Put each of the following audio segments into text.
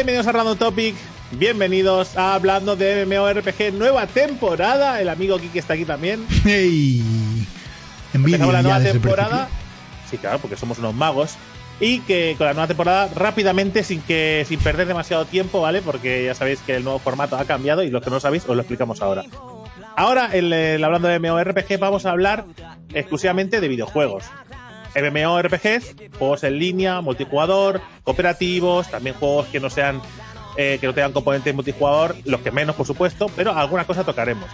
bienvenidos a Random Topic. Bienvenidos a Hablando de MMORPG, nueva temporada. El amigo Kiki está aquí también. ¡Ey! Envidia Empezamos la nueva temporada. Sí, claro, porque somos unos magos. Y que con la nueva temporada, rápidamente, sin que sin perder demasiado tiempo, ¿vale? Porque ya sabéis que el nuevo formato ha cambiado y los que no lo sabéis, os lo explicamos ahora. Ahora, el, el hablando de MMORPG, vamos a hablar exclusivamente de videojuegos. MMORPGs, juegos en línea, multijugador, cooperativos, también juegos que no sean eh, que no tengan componentes multijugador, los que menos, por supuesto, pero alguna cosa tocaremos.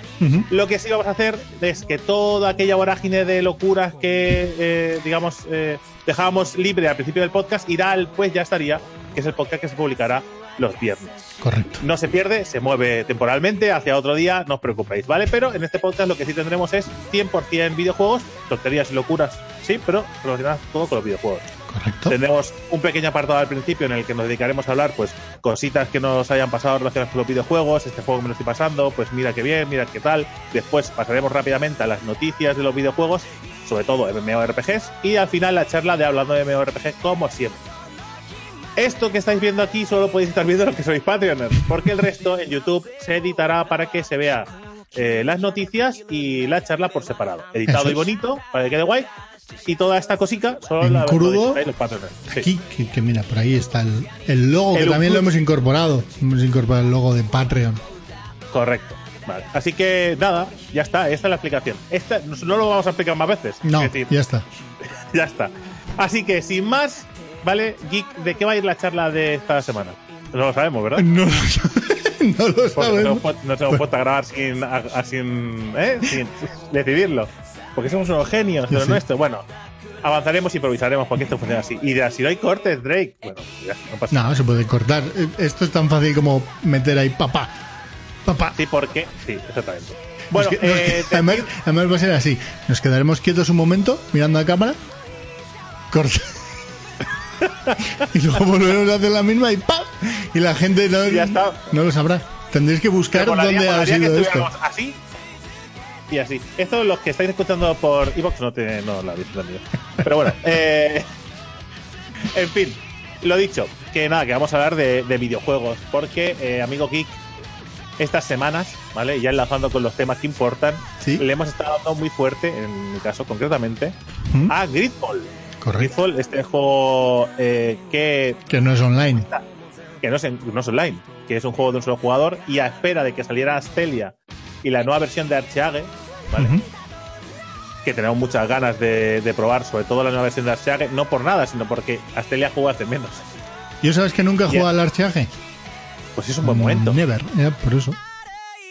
Lo que sí vamos a hacer es que toda aquella vorágine de locuras que, eh, digamos, eh, dejábamos libre al principio del podcast irá al Pues ya estaría, que es el podcast que se publicará los viernes. Correcto. No se pierde, se mueve temporalmente hacia otro día, no os preocupéis, ¿vale? Pero en este podcast lo que sí tendremos es 100% videojuegos, tonterías y locuras, sí, pero relacionadas todo con los videojuegos. Correcto. Tendremos un pequeño apartado al principio en el que nos dedicaremos a hablar, pues, cositas que nos hayan pasado relacionadas con los videojuegos, este juego que me lo estoy pasando, pues mira qué bien, mira qué tal. Después pasaremos rápidamente a las noticias de los videojuegos, sobre todo MMORPGs, y al final la charla de hablando de MMORPG como siempre. Esto que estáis viendo aquí solo podéis estar viendo los que sois Patreoners, porque el resto en YouTube se editará para que se vea eh, las noticias y la charla por separado. Editado y bonito, para que quede guay. Y toda esta cosica solo En la crudo, los. Sí. Aquí, que, que mira, por ahí está el, el logo, El que también lo hemos incorporado. Hemos incorporado el logo de Patreon. Correcto. Vale. Así que nada, ya está, esta es la explicación. Esta no no lo vamos a explicar más veces. No, Es decir, ya está. ya está. Así que sin más, ¿vale? Geek, ¿de qué va a ir la charla de esta semana? No lo sabemos, ¿verdad? No lo, sab- no lo nos hemos sabemos. pu- nos hemos puesto a grabar sin, a- a- sin, ¿eh? sin decidirlo. Porque somos unos genios de lo Sí. nuestro. Bueno, avanzaremos y improvisaremos porque esto funciona así. Y dirás, si no hay cortes, Drake. Bueno, ya, no pasa nada. No, se puede cortar. Eh, Esto es tan fácil como meter ahí papá. Papá. Sí, porque. Sí, exactamente. Bueno, Nos que- nos eh, además, además va a ser así. Nos quedaremos quietos un momento mirando a cámara. Corta. y luego volveremos a hacer la misma y ¡pam! Y la gente no, Ya está. no lo sabrá. Tendréis que buscar molaría- dónde ha que sido esto. Así y así. Esto los que estáis escuchando por Evox no, te, no lo habéis entendido. Pero bueno, eh, en fin, lo dicho, que nada, que vamos a hablar de, de videojuegos, porque eh, amigo Geek, estas semanas, ¿vale? Ya enlazando con los temas que importan, Sí. le hemos estado dando muy fuerte, en mi caso concretamente, ¿Mm? a Gridfall. Correcto. Gridfall, este juego eh, que Que no es online. que no es, en- no es online, que es un juego de un solo jugador y a espera de que saliera Astelia y la nueva versión de Archeage, ¿vale? Que tenemos muchas ganas de, de probar, sobre todo la nueva versión de Archeage, no por nada, sino porque Astelia juega hace menos. ¿Yo sabes que nunca he jugado al archeaje? Pues es un buen momento. Never. Ya, por eso.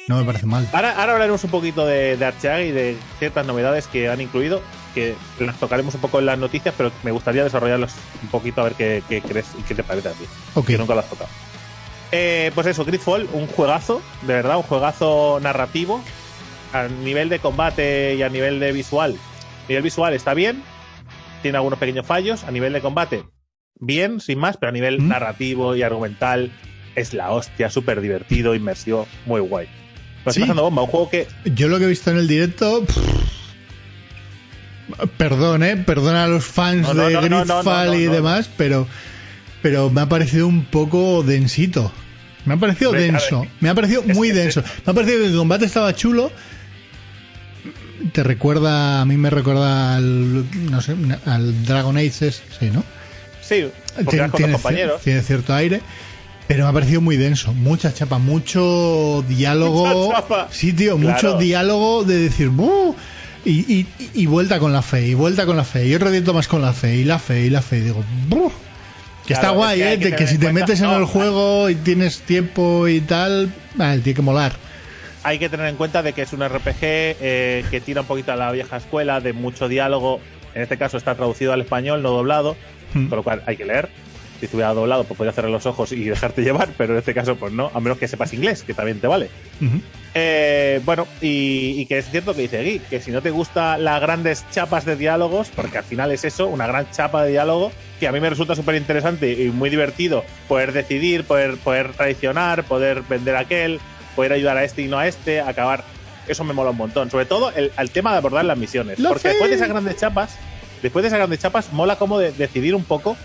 No me parece mal. Ahora, ahora hablaremos un poquito de, de Archeage y de ciertas novedades que han incluido, que las tocaremos un poco en las noticias, pero me gustaría desarrollarlas un poquito a ver qué, qué crees y qué te parece a ti. Ok. que nunca lo has tocado. Eh, pues eso, Gridfall, un juegazo, de verdad, un juegazo narrativo. A nivel de combate y a nivel de visual. A nivel visual está bien, tiene algunos pequeños fallos. A nivel de combate, bien, sin más, pero a nivel ¿Mm? narrativo y argumental es la hostia, súper divertido, inmersivo, muy guay. Lo estoy Sí. pasando bomba, un juego que Yo lo que he visto en el directo. pff, perdón, eh. Perdona a los fans No, no, de no, Gridfall y demás, pero. Pero me ha parecido un poco densito. Me ha parecido Hombre, denso. me ha parecido muy denso. Me ha parecido que el combate estaba chulo. Te recuerda. A mí me recuerda al. No sé, al Dragon Age, sí, ¿no? sí, porque Tien- vas con tiene, los compañeros. cier- tiene cierto aire, pero me ha parecido muy denso. Mucha chapa, mucho diálogo. Mucha chapa. Sí, tío, Claro. mucho diálogo de decir, "Buh", Y, y, y vuelta con la fe, y vuelta con la fe, y otro reviento más con la fe, y la fe, y la fe. Y digo, "Buh". Que está guay, es que ¿eh? que de que si te metes en no, el juego y tienes tiempo y tal, ah, tiene que molar. hay que tener en cuenta de que es un RPG eh, que tira un poquito a la vieja escuela, de mucho diálogo. En este caso está traducido al español, no doblado, Hmm. con lo cual hay que leer. Si estuviera doblado, pues podría cerrar los ojos y dejarte llevar, pero en este caso, pues no, a menos que sepas inglés, que también te vale. Eh, bueno, y, y que es cierto que dice Gui, que si no te gusta las grandes chapas de diálogos, porque al final es eso, una gran chapa de diálogo, que a mí me resulta súper interesante y muy divertido poder decidir, poder, poder traicionar, poder vender a aquel, poder ayudar a este y no a este, acabar. Eso me mola un montón. Sobre todo el, el tema de abordar las misiones. Porque después de esas grandes chapas, después de esas grandes chapas, mola como de decidir un poco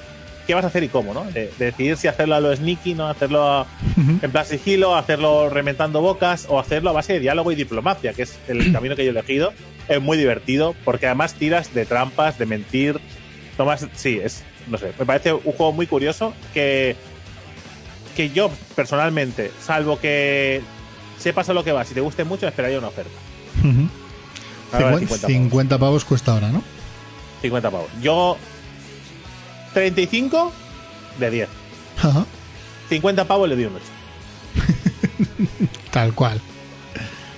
qué vas a hacer y cómo, ¿no? De, de decidir si hacerlo a lo sneaky, ¿no? Hacerlo a- en plan sigilo, hacerlo reventando bocas o hacerlo a base de diálogo y diplomacia, que es el camino que yo he elegido. Es muy divertido porque además tiras de trampas, de mentir. Tomas, sí, es, no sé, me parece un juego muy curioso que, que yo personalmente, salvo que sepas a lo que vas y te guste mucho, esperaría una oferta. Ujú. Ahora 50, 50 pavos. 50 pavos cuesta ahora, ¿no? 50 pavos. Yo 35 de 10. Ajá. 50 pavos le doy un 8. Tal cual.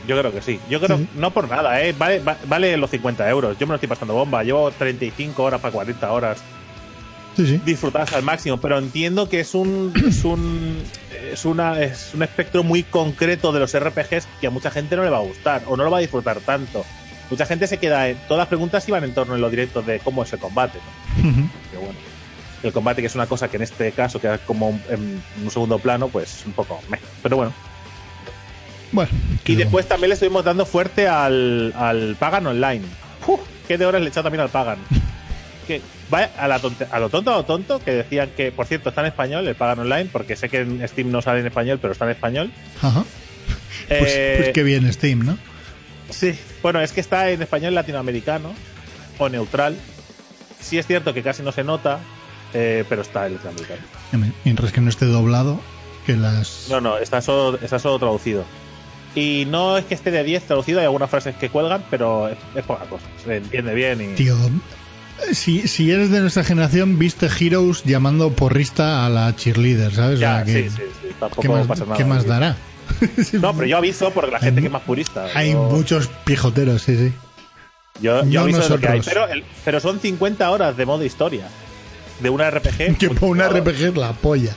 Yo creo que sí. Yo creo, Sí. no por nada, ¿eh? Vale, va- vale los 50 euros. Yo me lo estoy pasando bomba. Llevo 35 horas para 40 horas Sí, al máximo, pero entiendo que es un es un es una es un espectro muy concreto de los RPGs que a mucha gente no le va a gustar o no lo va a disfrutar tanto. Mucha gente se queda en todas las preguntas iban en torno a lo directo de cómo es el combate, ¿no? Pero bueno, el combate que es una cosa que en este caso queda como en un segundo plano, pues un poco meh. Pero bueno, Bueno. y después también le estuvimos dando fuerte al, al Pagan Online. Uf, ¿Qué de horas le he echado también al Pagan? Que vaya a, la tonte- a lo tonto a lo tonto, que decían que, por cierto, está en español el Pagan Online, porque sé que en Steam no sale en español, pero está en español. Ajá. Pues, Eh, pues qué bien Steam, ¿no? Sí, bueno, es que está en español latinoamericano o neutral. Sí es cierto que casi no se nota, eh, pero está en latinoamericano. Mientras que no esté doblado, que las... No, no, está solo, está solo traducido. Y no es que esté de 10 traducido, hay algunas frases que cuelgan, pero es, es poca cosa. Se entiende bien y. Tío, si, si eres de nuestra generación, viste Heroes llamando porrista a la cheerleader, ¿sabes? O ya, sea, que- sí, sí, sí. Tampoco ¿Qué más, pasa nada. qué más dará? No, pero yo aviso porque la gente Hay que es más purista. Hay yo, muchos pijoteros, sí, sí. Yo, yo no aviso de lo que hay. Pero, el- pero son 50 horas de modo historia. De una RPG. Que por una multijugador. RPG es la polla.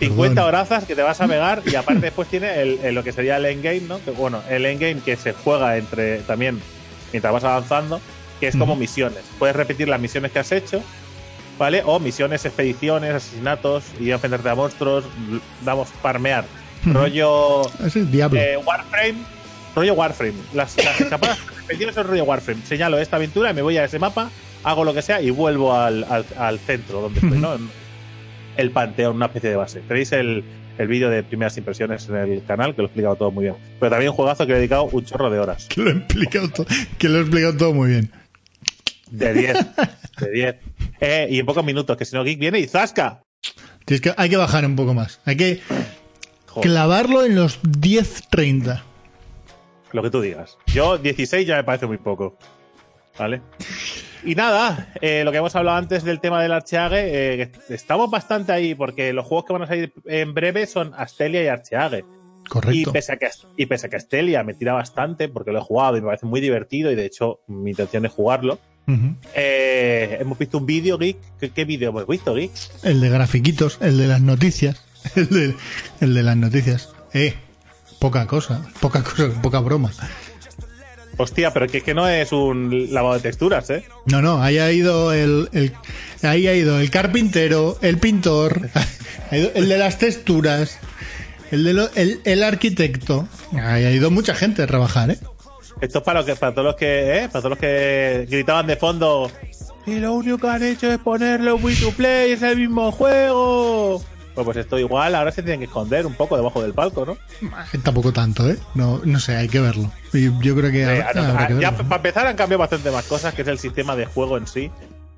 50 Perdón. horazas que te vas a pegar y aparte después tiene el, el- lo que sería el endgame, ¿no? Que, bueno, el endgame que se juega entre también mientras vas avanzando, que es como misiones. Puedes repetir las misiones que has hecho, ¿vale? O misiones, expediciones, asesinatos y enfrentarte a monstruos, damos farmear. Ujú. Rollo Es el diablo. eh, Warframe, rollo Warframe. Las, las escapadas las expediciones son rollo Warframe. Señalo esta aventura y me voy a ese mapa, hago lo que sea y vuelvo al, al- al centro donde estoy. ¿no? En- el panteón, una especie de base. Tenéis el, el vídeo de primeras impresiones en el canal, que lo he explicado todo muy bien. Pero también un juegazo que le he dedicado un chorro de horas. que lo he explicado todo, que lo he explicado todo muy bien. De 10. de 10. Eh, y en pocos minutos, que si no, Geek viene y ¡zasca! Tienes que, hay que bajar un poco más. Hay que Joder, clavarlo en los 10-30. lo que tú digas. Yo, 16 ya me parece muy poco. ¿Vale? Y nada, eh, lo que hemos hablado antes del tema del Archeage, eh, estamos bastante ahí, porque los juegos que van a salir en breve son Astelia y Archeage. Y Correcto. pese, a que, y pese a que Astelia me tira bastante, porque lo he jugado y me parece muy divertido, y de hecho mi intención es jugarlo, eh, hemos visto un vídeo, Geek. ¿Qué, qué vídeo hemos visto, Geek? El de grafiquitos, el de las noticias. El de, el de las noticias. Eh, poca cosa, poca cosa, poca broma. Hostia, pero que, que no es un lavado de texturas, ¿eh? No, no, ahí ha ido el, el- ahí ha ido el carpintero, el pintor, el de las texturas, el de lo- el, el arquitecto. Ahí ha ido mucha gente a trabajar, ¿eh? Esto es para, lo que, para todos los que, ¿eh? Para todos los que gritaban de fondo. Y lo único que han hecho es ponerlo free to play, es el mismo juego. Pues, pues esto igual, ahora se tienen que esconder un poco debajo del palco, ¿no? Eh, Tampoco tanto, ¿eh? No, no sé, hay que verlo. Yo creo que habrá- habrá que ya verlo. para empezar han cambiado bastante más cosas, que es el sistema de juego en sí,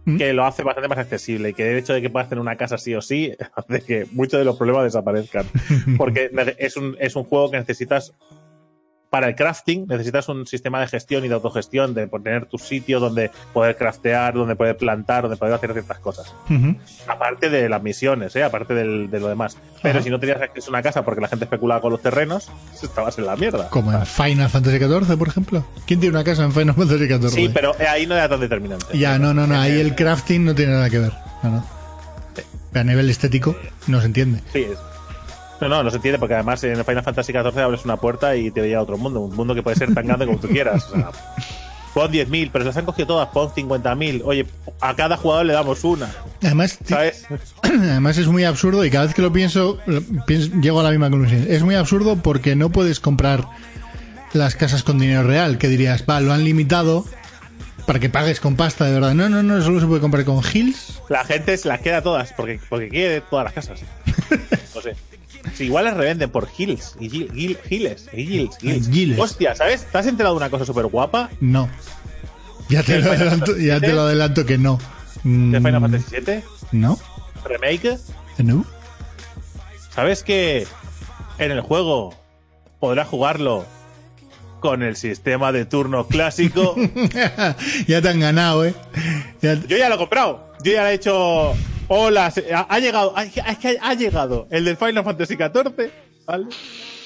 ¿Mm? que lo hace bastante más accesible y que el hecho de que puedas tener una casa sí o sí hace que muchos de los problemas desaparezcan. Porque es un, es un juego que necesitas para el crafting necesitas un sistema de gestión y de autogestión, de tener tu sitio donde poder craftear, donde poder plantar, donde poder hacer ciertas cosas. Aparte de las misiones, ¿eh? aparte del- de lo demás. Pero si no tenías acceso a una casa porque la gente especulaba con los terrenos, estabas en la mierda. Como en Final Fantasy XIV, por ejemplo. ¿Quién tiene una casa en Final Fantasy XIV? Sí, pero ahí no era tan determinante. Ya, no, no, no. Ahí el crafting no tiene nada que ver. No, no. Pero a nivel estético no se entiende. Sí, es- No, no, no se entiende porque además en Final Fantasy XIV abres una puerta y te lleva a otro mundo, un mundo que puede ser tan grande como tú quieras. O sea, pon 10.000, pero se las han cogido todas, pon 50.000. Oye, a cada jugador le damos una, Además, ¿sabes? además es muy absurdo y cada vez que lo pienso, lo pienso- llego a la misma conclusión. Es muy absurdo porque no puedes comprar las casas con dinero real, que dirías, va, lo han limitado para que pagues con pasta de verdad. No, no, no, solo se puede comprar con hills La gente se las queda todas porque, porque quiere todas las casas. Si igual las revenden por Hills y Gil- Gil- Giles. y Gills, Gills. Giles. Hostia, ¿sabes? ¿Te has enterado de una cosa súper guapa No. Ya te, ¿El lo adelanto, Fantasy ya te VII? lo adelanto que no. de Final Mm, Fantasy VII? No. Remake. No. ¿Sabes que en el juego podrás jugarlo con el sistema de turno clásico? ya te han ganado, ¿eh? Ya- Yo ya lo he comprado. Yo ya le he hecho. Hola, ha, ha llegado. ha- Es que ha llegado el del Final Fantasy XIV. ¿Vale?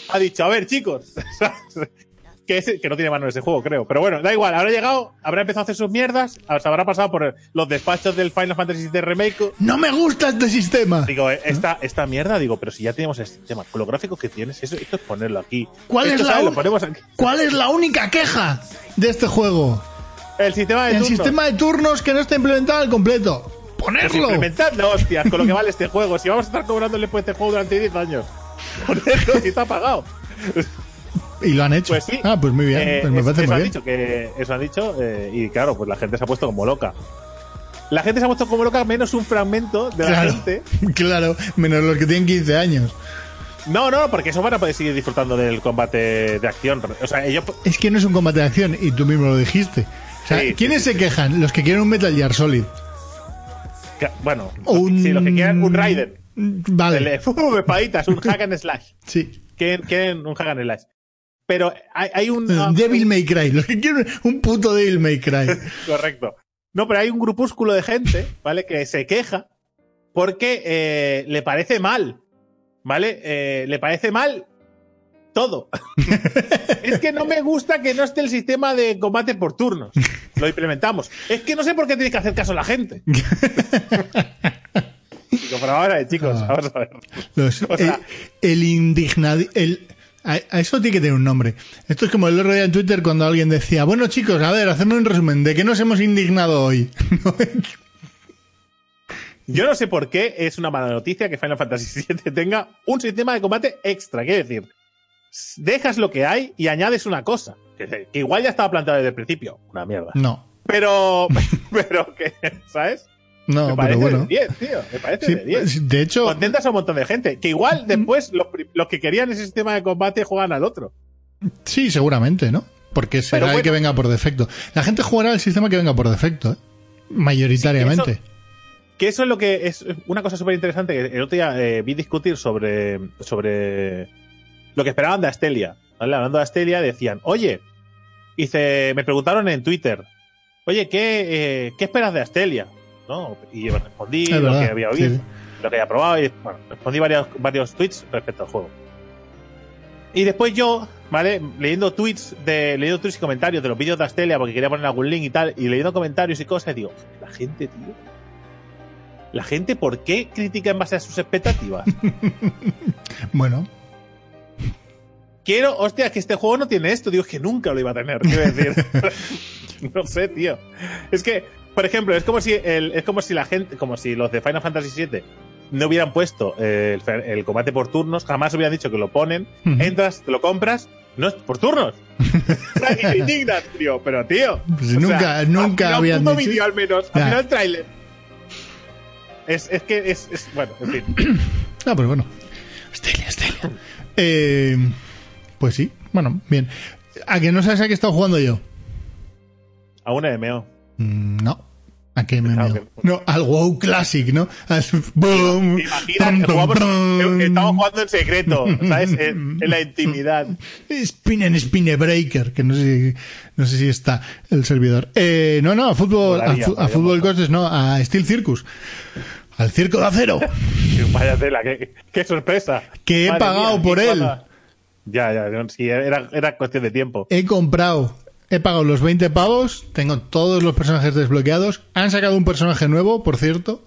Ha dicho, a ver, chicos. que, ese- que no tiene mano ese juego, creo. Pero bueno, da igual. Habrá llegado, habrá empezado a hacer sus mierdas. Se habrá pasado por los despachos del Final Fantasy VII Remake. No me gusta este sistema. Digo, eh, esta, esta mierda, digo, pero si ya tenemos el sistema, con los gráficos que tienes, eso, esto es ponerlo aquí. ¿Cuál Esto, es la aquí. ¿Cuál es la única queja de este juego? El sistema de El turnos. sistema de turnos que no está implementado al completo. Pues Ponerlo. implementadlo, hostias, con lo que vale este juego. Si vamos a estar cobrándole por este juego durante 10 años. Ponerlo, si está pagado. Y lo han hecho. Pues sí. Ah, pues muy bien. Eh, pues me es- parece eso muy han bien. dicho, que eso han dicho, eh, y claro, pues la gente se ha puesto como loca. La gente se ha puesto como loca, menos un fragmento de la Claro, gente. claro, menos los que tienen 15 años. No, no, porque eso van a poder seguir disfrutando del combate de acción. O sea, ellos. Es que no es un combate de acción y tú mismo lo dijiste. O sea, Sí, ¿quiénes sí, se quejan? Los que quieren un Metal Gear Solid. Bueno, un... si los que quieran un Raiden. Vale. Eh, un hack and slash. Sí. Quieren, quieren un hack and slash. Pero hay, hay un. Devil May Cry. Los que quieren un puto Devil May Cry. Correcto. No, pero hay un grupúsculo de gente, ¿vale? Que se queja porque eh, le parece mal, ¿vale? Eh, le parece mal todo. es que no me gusta que no esté el sistema de combate por turnos. Lo implementamos. Es que no sé por qué tenéis que hacer caso a la gente. Digo, pero ahora, chicos, Ah. vamos a ver. Los- O sea- el, el indignado. El, a, a eso tiene que tener un nombre. Esto es como el otro día en Twitter cuando alguien decía, bueno chicos, a ver, hacedme un resumen, ¿de qué nos hemos indignado hoy? Yo no sé por qué es una mala noticia que Final Fantasy VII tenga un sistema de combate extra. Quiere decir, dejas lo que hay y añades una cosa. Que, que igual ya estaba planteado desde el principio. Una mierda. no, Pero, pero que, ¿sabes? no, me parece pero bueno. de 10, tío. Me parece Sí, de 10. de hecho, Contentas a un montón de gente. Que igual después los, los que querían ese sistema de combate juegan al otro. sí, seguramente, ¿no? Porque será el que venga por defecto. La gente jugará el sistema que venga por defecto, ¿eh? Mayoritariamente. Sí, Que eso es lo que es una cosa súper interesante que el otro día eh, vi discutir sobre, sobre lo que esperaban de Astelia. ¿vale? Hablando de Astelia, decían, oye, dice, me preguntaron en Twitter, oye, ¿qué, eh, ¿qué esperas de Astelia? ¿No? Y yo respondí Es lo verdad, que había oído, sí. lo que había probado, y bueno, respondí varios, varios tweets respecto al juego. Y después yo, ¿vale? Leyendo tweets de, leyendo tweets y comentarios de los vídeos de Astelia porque quería poner algún link y tal, y leyendo comentarios y cosas, digo, la gente, tío. La gente, ¿por qué critica en base a sus expectativas? Bueno, Quiero, hostia, que este juego no tiene esto. Digo, es que nunca lo iba a tener, quiero decir. no sé, tío. Es que, por ejemplo, es como si el, es como si la gente, como si los de Final Fantasy VII no hubieran puesto eh, el, el combate por turnos, jamás hubieran dicho que lo ponen, entras, te lo compras, no es por turnos. indignas, tío, pero tío. Pues o nunca- nunca al final, habían dicho- al menos, al final tráiler. Es, es que es, es- bueno, en fin. Ah, pues bueno. Stelia, Stelia. Eh, pues sí, bueno, bien. ¿A que no sabes a qué he estado jugando yo? A un MMO. Mm, No. ¿A qué Claro que no. Al WoW Classic, ¿no? Al pam, pam, Jugamos- estamos jugando en secreto, ¿sabes? En, en la intimidad. Spin and Spin Breaker, que no sé si, no sé si está el servidor. Eh, no, no, a fútbol, a, a fútbol costes, no, a Steel Circus. Al circo de acero. Vaya tela, qué, qué sorpresa. Que he pagado por él. Ya, ya, sí, era, era cuestión de tiempo. He comprado, he pagado los 20 pavos, tengo todos los personajes desbloqueados. Han sacado un personaje nuevo, por cierto.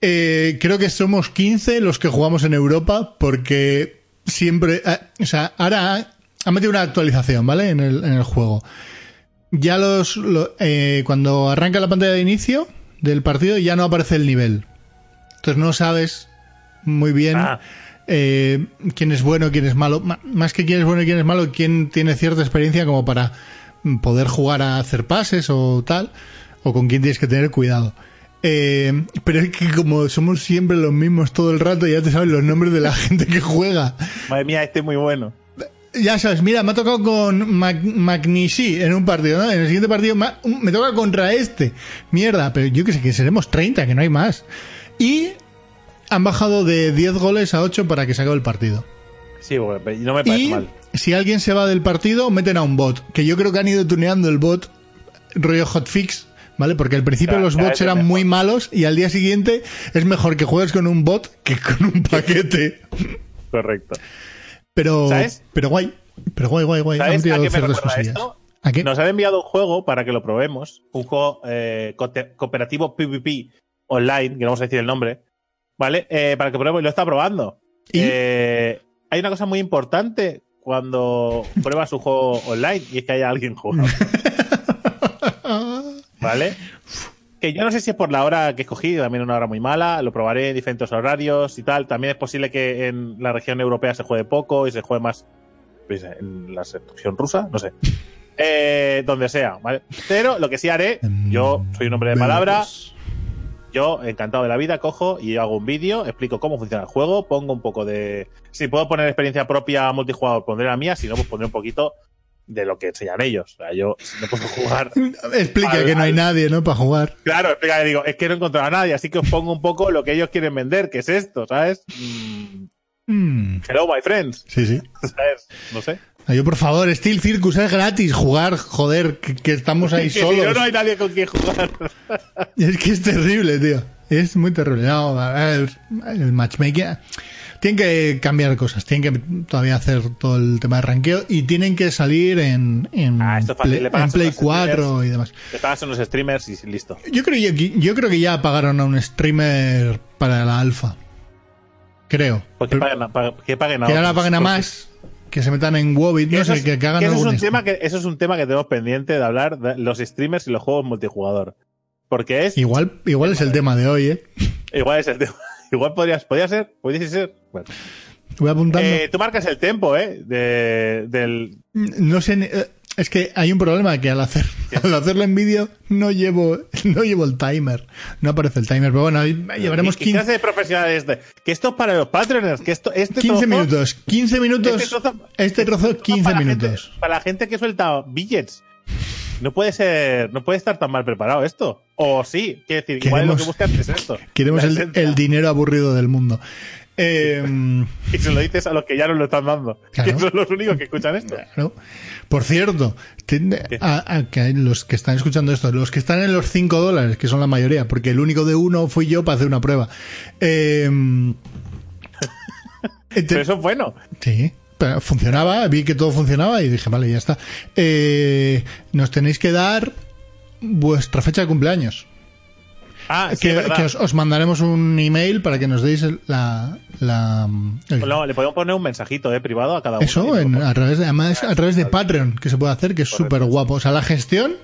Eh, creo que somos 15 los que jugamos en Europa porque siempre, eh, o sea, ahora ha- han metido una actualización, ¿vale? En el, en el juego. Ya los, lo- eh, cuando arranca la pantalla de inicio del partido ya no aparece el nivel. Entonces no sabes muy bien Ah. Eh, quién es bueno, quién es malo. Ma- Más que quién es bueno y quién es malo, quién tiene cierta experiencia como para mm, poder jugar a hacer pases o tal, o con quién tienes que tener cuidado. Eh, pero es que como somos siempre los mismos todo el rato, ya te sabes los nombres de la gente que juega. Madre mía, este es muy bueno. Ya sabes, mira, me ha tocado con Mac Magnici en un partido, ¿no? En el siguiente partido me toca contra este. Mierda, pero yo que sé que seremos 30, que no hay más. Y han bajado de 10 goles a 8 para que se acabe el partido. Sí, no me parece Y mal. si alguien se va del partido, meten a un bot. Que yo creo que han ido tuneando el bot rollo hotfix, ¿vale? Porque al principio Claro, los bots eran muy malos y al día siguiente es mejor que juegues con un bot que con un paquete. Correcto. Pero, ¿Sabes? pero guay. Pero guay, guay, guay. Han ¿Sabes a qué me recuerda esto? ¿A qué? Nos han enviado un juego para que lo probemos. Un juego eh, cooperativo PvP online, que no vamos a decir el nombre. ¿Vale? Eh, para que probemos y lo está probando. ¿Y? Eh, hay una cosa muy importante cuando pruebas un juego online y es que haya alguien jugando. ¿Vale? Que yo no sé si es por la hora que escogí, también una hora muy mala, lo probaré en diferentes horarios y tal. También es posible que en la región europea se juegue poco y se juegue más pues, en la sección rusa, no sé. Eh, donde sea, ¿vale? Pero lo que sí haré, yo soy un hombre de palabra, yo, encantado de la vida, cojo y hago un vídeo, explico cómo funciona el juego, pongo un poco de... Si puedo poner experiencia propia multijugador, pondré la mía, si no, pues pondré un poquito de lo que enseñan ellos. O sea, yo no puedo jugar Explica Al- que no hay al- nadie, ¿no? Para jugar. Claro, explica que digo, es que no he encontrado a nadie, así que os pongo un poco lo que ellos quieren vender, que es esto, ¿sabes? Mm, Mm, hello, my friends, sí, sí. ¿sabes? No sé. Ah, Yo, por favor, Steel Circus es gratis. Jugar, joder, que, que estamos ahí Que si solos. no, no hay nadie con quien jugar. Es que es terrible, tío. Es muy terrible. No, a el matchmaking. Tienen que cambiar cosas. Tienen que todavía hacer todo el tema de ranqueo y tienen que salir en, en, Ah, esto es fácil, Play, le pagas en Play a los 4 y demás. Te pagas unos streamers y listo. Yo creo, que- yo creo que ya pagaron a un streamer para la alfa. Creo. Pues que paguen, a- que paguen a que ahora paguen a más. Que se metan en Wobit, que no sé, es- que, que hagan que eso, es un tema que, eso es un tema que tenemos pendiente de hablar, de los streamers y los juegos multijugador. Porque es... Igual, igual es el tema de hoy, ¿eh? Igual es el tema. Igual podrías, podría ser, podría ser. Bueno. Voy apuntando. Eh, tú marcas el tempo, ¿eh? De, del, No sé, ni- eh, es que hay un problema que al hacer al hacerlo en vídeo no llevo no llevo el timer, no aparece el timer, pero bueno, llevaremos ¿Qué 15, clase de profesional es este? Que esto es para los patroners, que esto, este 15 trozo- minutos, 15 minutos, Este trozo- este trozo trozo 15 para la gente- minutos. para la gente que suelta billets. No puede ser, no puede estar tan mal preparado esto. O sí, quiero decir, igual lo Queremos- que buscan es esto. Queremos el dinero aburrido del mundo. Eh, Y se lo dices a los que ya nos lo están dando. Claro. Que son los únicos que escuchan esto. claro. Por cierto, a- a que los que están escuchando esto, los que están en los 5 dólares, que son la mayoría, porque el único de uno fui yo para hacer una prueba. Eh, te- Pero eso es bueno. Sí, pero funcionaba, vi que todo funcionaba y dije, vale, ya está. Eh, nos tenéis que dar vuestra fecha de cumpleaños. Ah, sí, que os, os mandaremos un email para que nos deis la... la el- No, le podemos poner un mensajito eh, privado a cada uno. eso, en- a través de, además, a través de Patreon, que se puede hacer, que es súper guapo. O sea, la gestión,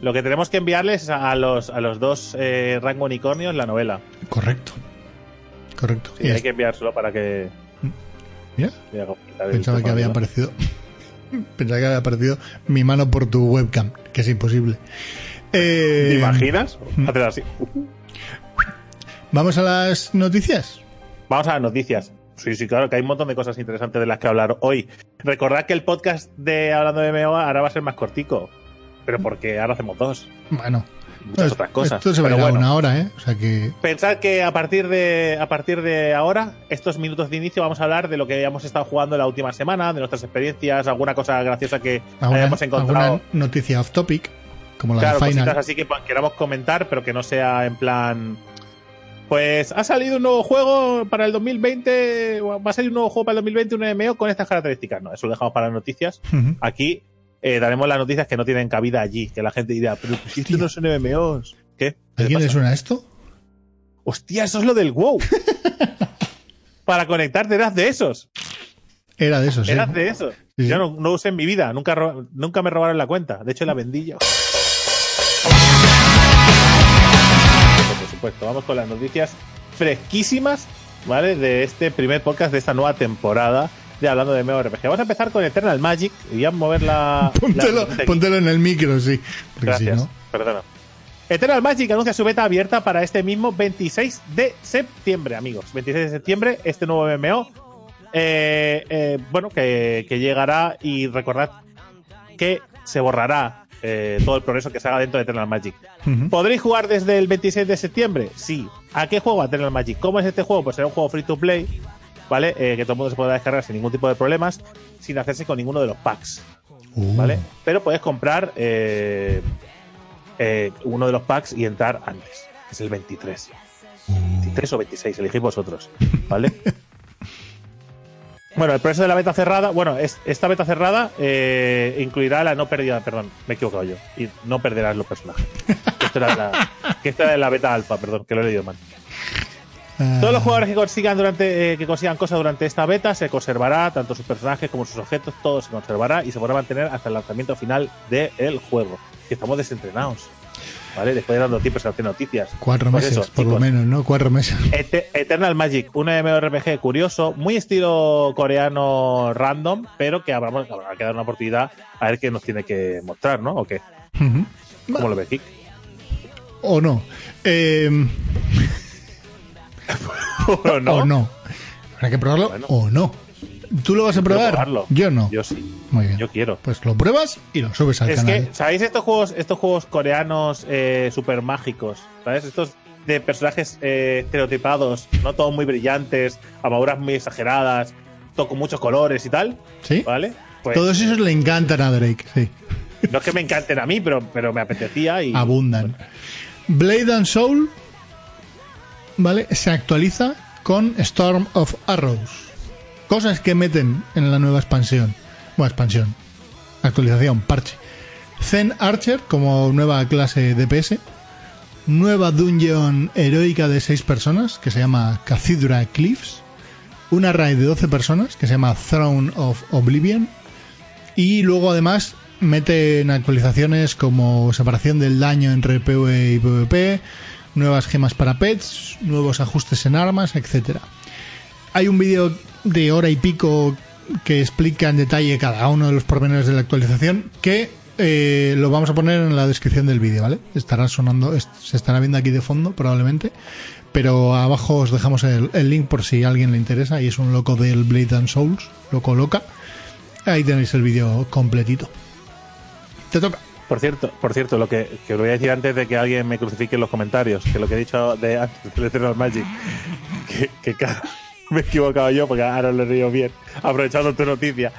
Lo que tenemos que enviarles es a los, a los dos eh, rango unicornios la novela. correcto. Correcto. Sí, Y hay es- que enviárselo para que. Mira, pensaba que había aparecido... Pensaba que había aparecido mi mano por tu webcam, que es imposible. Eh, ¿Te imaginas? Mm. Hacer así. Vamos a las noticias. Vamos a las noticias. Sí, sí, claro, que hay un montón de cosas interesantes de las que hablar hoy. Recordad que el podcast de Hablando de MMO ahora va a ser más cortico. Pero porque ahora hacemos dos. Bueno, y Muchas es- otras cosas. Esto se Pero verá bueno, una hora, ¿eh? O sea que. Pensad que a partir de a partir de ahora, estos minutos de inicio, vamos a hablar de lo que hayamos estado jugando la última semana, de nuestras experiencias, alguna cosa graciosa que hayamos encontrado. alguna noticia off topic, como la Claro, de Final. cositas así que queramos comentar, pero que no sea en plan. Pues ha salido un nuevo juego para el 2020, o va a salir un nuevo juego para el 2020, un MMO con estas características. No, eso lo dejamos para las noticias. Aquí eh, daremos las noticias que no tienen cabida allí, que la gente dirá, pero si estos no son MMOs. ¿Qué? ¿Qué ¿A quién le suena esto? Hostia, eso es lo del WoW. para conectarte eras de esos. Era de esos, ¿eh? Eras de esos. Sí, sí. Yo no, no usé en mi vida, nunca, nunca me robaron la cuenta. De hecho, la vendí yo. Supuesto, vamos con las noticias fresquísimas, ¿vale? De este primer podcast de esta nueva temporada de Hablando de MMORPG. Vamos a empezar con Eternal Magic y a mover la... Póntelo, la- póntelo en el micro, sí. Si Gracias, no. perdona. Eternal Magic anuncia su beta abierta para este mismo 26 de septiembre, amigos. 26 de septiembre, este nuevo MMO. eh, eh, bueno, que, que llegará y recordad que se borrará eh, todo el progreso que se haga dentro de Eternal Magic. ¿Podréis jugar desde el 26 de septiembre? Sí. ¿A qué juego? A Eternal Magic. ¿Cómo es este juego? Pues será un juego free to play, ¿vale? Eh, que todo el mundo se podrá descargar sin ningún tipo de problemas, sin hacerse con ninguno de los packs, Uh, ¿vale? Pero puedes comprar eh, uno de los packs y entrar antes, que es el 23. 23 o 26, elegid vosotros, ¿vale? Bueno, el proceso de la beta cerrada, bueno, es- esta beta cerrada eh, incluirá la no pérdida, perdón, me he equivocado yo, y no perderás los personajes. Esto era la, que esta era la beta alfa, perdón, que lo he leído mal. Todos los jugadores que consigan durante eh, que consigan cosas durante esta beta se conservará, tanto sus personajes como sus objetos, todo se conservará y se podrá mantener hasta el lanzamiento final del juego. Que estamos desentrenados. ¿Vale? Después de dando tiempos a hacer noticias. Cuatro Pues meses, eso, por lo menos, ¿no? Cuatro meses. Ete- Eternal Magic, un MMORPG curioso, muy estilo coreano random, pero que habrá, habrá que dar una oportunidad a ver qué nos tiene que mostrar, ¿no? ¿O qué? ¿Cómo lo ves, Kik? O no. Eh, ¿O no? O no. Habrá que probarlo Bueno. o no. ¿Tú lo vas a probar? Yo no. Yo sí. Muy bien. Yo quiero. Pues lo pruebas y lo subes al Es canal. que, ¿sabéis estos juegos, estos juegos coreanos eh, super mágicos? ¿Sabes? Estos de personajes eh, estereotipados, no todos muy brillantes, armaduras muy exageradas, todo con muchos colores y tal, ¿Sí? ¿vale? Pues Todos esos le encantan a Drake, sí. no es que me encanten a mí, pero, pero me apetecía y Abundan. Blade and Soul, ¿vale? Se actualiza con Storm of Arrows. Cosas que meten en la nueva expansión. Bueno, expansión. Actualización, parche. Zen Archer como nueva clase DPS. Nueva dungeon heroica de 6 personas que se llama Cathedra Cliffs. Una raid de 12 personas que se llama Throne of Oblivion. Y luego además meten actualizaciones como separación del daño entre PvE y PvP, nuevas gemas para pets, nuevos ajustes en armas, etcétera. Hay un vídeo de hora y pico que explica en detalle cada uno de los pormenores de la actualización que eh, lo vamos a poner en la descripción del vídeo, ¿vale? Estará sonando, se estará viendo aquí de fondo probablemente, pero abajo os dejamos el, link por si a alguien le interesa y es un loco del Blade and Souls, loco loca. Ahí tenéis el vídeo completito. Te toca. Por cierto, por cierto, lo que, que os voy a decir antes de que alguien me crucifique en los comentarios, que lo que he dicho de antes del Eternal Magic, que, que claro, me he equivocado yo porque ahora lo he leído bien, aprovechando tu noticia.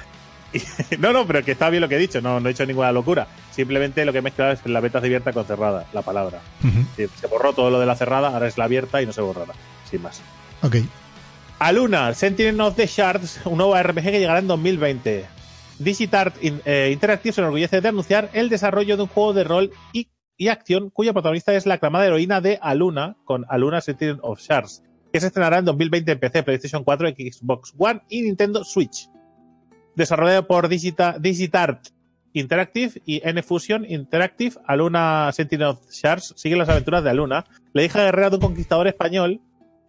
No, no, pero que está bien lo que he dicho, no, no he hecho ninguna locura. Simplemente lo que he mezclado es la beta abierta con cerrada, la palabra. Se borró todo lo de la cerrada, ahora es la abierta y no se borrará, sin más. Ok. Aluna, Sentinel of the Shards, un nuevo RPG que llegará en 2020. Digitart eh, Interactive se enorgullece de anunciar el desarrollo de un juego de rol y, y acción cuya protagonista es la aclamada heroína de Aluna, con Aluna Sentinel of Shards, que se estrenará en 2020 en PC, PlayStation 4, Xbox One y Nintendo Switch. Desarrollado por Digita- Digitart Interactive y N-Fusion Interactive, Aluna Sentinel of Shards sigue las aventuras de Aluna, la hija guerrera de un conquistador español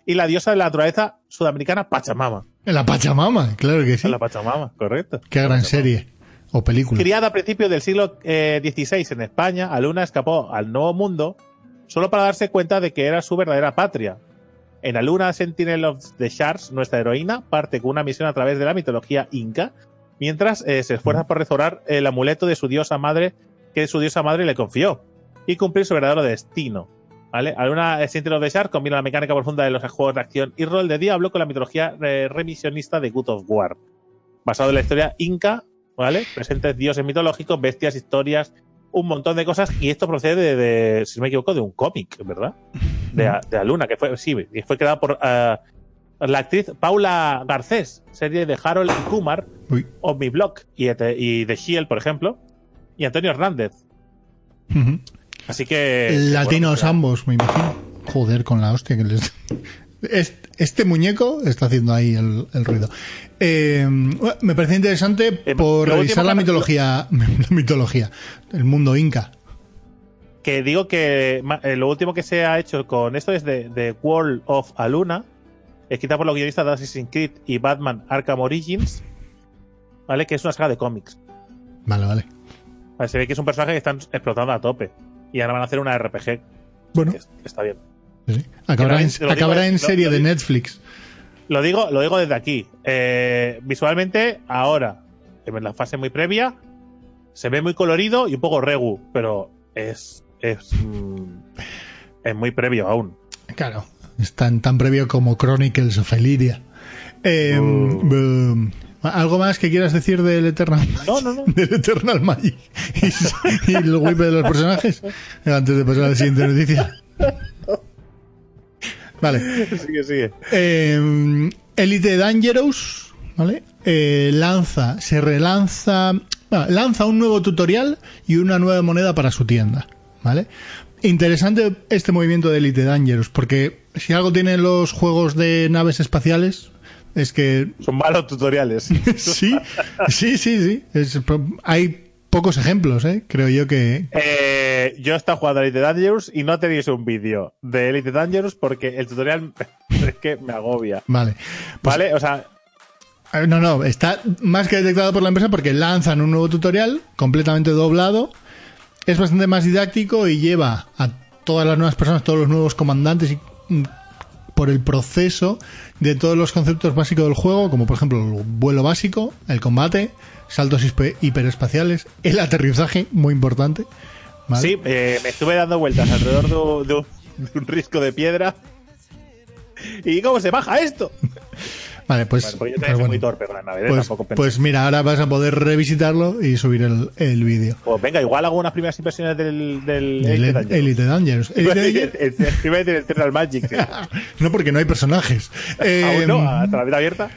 y la diosa de la naturaleza sudamericana Pachamama. En la Pachamama, claro que sí. La Pachamama, correcto. Qué gran serie. O película. Criada a principios del siglo eh, XVI en España, Aluna escapó al Nuevo Mundo solo para darse cuenta de que era su verdadera patria. En Aluna Sentinel of the Shards, nuestra heroína parte con una misión a través de la mitología inca, mientras eh, se esfuerza por restaurar el amuleto de su diosa madre que su diosa madre le confió y cumplir su verdadero destino. ¿Vale? Aluna Sentinel of the Shards combina la mecánica profunda de los juegos de acción y rol de Diablo con la mitología eh, revisionista de God of War. Basado en la historia inca, ¿vale? Presentes dioses mitológicos, bestias, historias, un montón de cosas. Y esto procede de, de, si no me equivoco, de un cómic, ¿verdad? De, de Aluna, que fue, sí, fue creada por eh, la actriz Paula Garcés, serie de Harold y Kumar, Uy. of Mi Block y, de- y de Shield, por ejemplo, y Antonio Hernández. Así que. Latinos bueno, pues, ambos, me imagino. Joder, con la hostia que les. Este, este muñeco está haciendo ahí el, el ruido. Eh, me parece interesante Eh, por revisar la mitología, la mitología, el mundo inca. que digo que eh, lo último que se ha hecho con esto es de, de World of Aluna, escrita por los guionistas de Assassin's Creed y Batman Arkham Origins, ¿vale? Que es una saga de cómics. Vale, vale. Vale, Se ve que es un personaje que están explotando a tope. Y ahora van a hacer una RPG. Bueno, que está bien. Sí. acabará, en, acabará serie lo de digo- Netflix. Lo digo, lo digo desde aquí. Eh, visualmente, ahora, en la fase muy previa, se ve muy colorido y un poco regu, pero es. es. mm, es muy previo aún. Claro, es tan, tan previo como Chronicles of Elyria. Eh, Mm. ¿Algo más que quieras decir del Eternal No, no, no. del Eternal Magic y, y el whip de los personajes? Antes de pasar a la siguiente noticia. Vale. sigue, sigue. Eh, Elite Dangerous, ¿vale? Eh, lanza, se relanza, bueno, lanza un nuevo tutorial y una nueva moneda para su tienda, ¿vale? Interesante este movimiento de Elite Dangerous, porque si algo tienen los juegos de naves espaciales es que Son malos tutoriales. sí, sí, sí, sí. Es- hay pocos ejemplos, ¿eh? Creo yo que Eh, yo he estado jugando a Elite Dangerous y no tenéis un vídeo de Elite Dangerous porque el tutorial es que me agobia. vale. Pues ¿Vale? O sea, No, no, está más que detectado por la empresa porque lanzan un nuevo tutorial completamente doblado. Es bastante más didáctico y lleva a todas las nuevas personas, todos los nuevos comandantes y mm, por el proceso de todos los conceptos básicos del juego, como por ejemplo el vuelo básico, el combate, saltos hiperespaciales, el aterrizaje, muy importante. ¿Vale? sí, eh, me estuve dando vueltas alrededor de, un- de de un risco de piedra. ¿Y cómo se baja esto? Vale, pues, Bueno, yo pues también soy bueno. muy torpe con la nave, ¿eh? Pues, tampoco pues mira, ahora vas a poder revisitarlo y subir el, el vídeo. Pues venga, igual hago unas primeras impresiones del, del El Elite Dangerous. Elite Dangerous. A Elite decir el- el- iba a decir el Eternal Magic. No, porque no hay personajes. Eh, Aún no, hasta la vida abierta.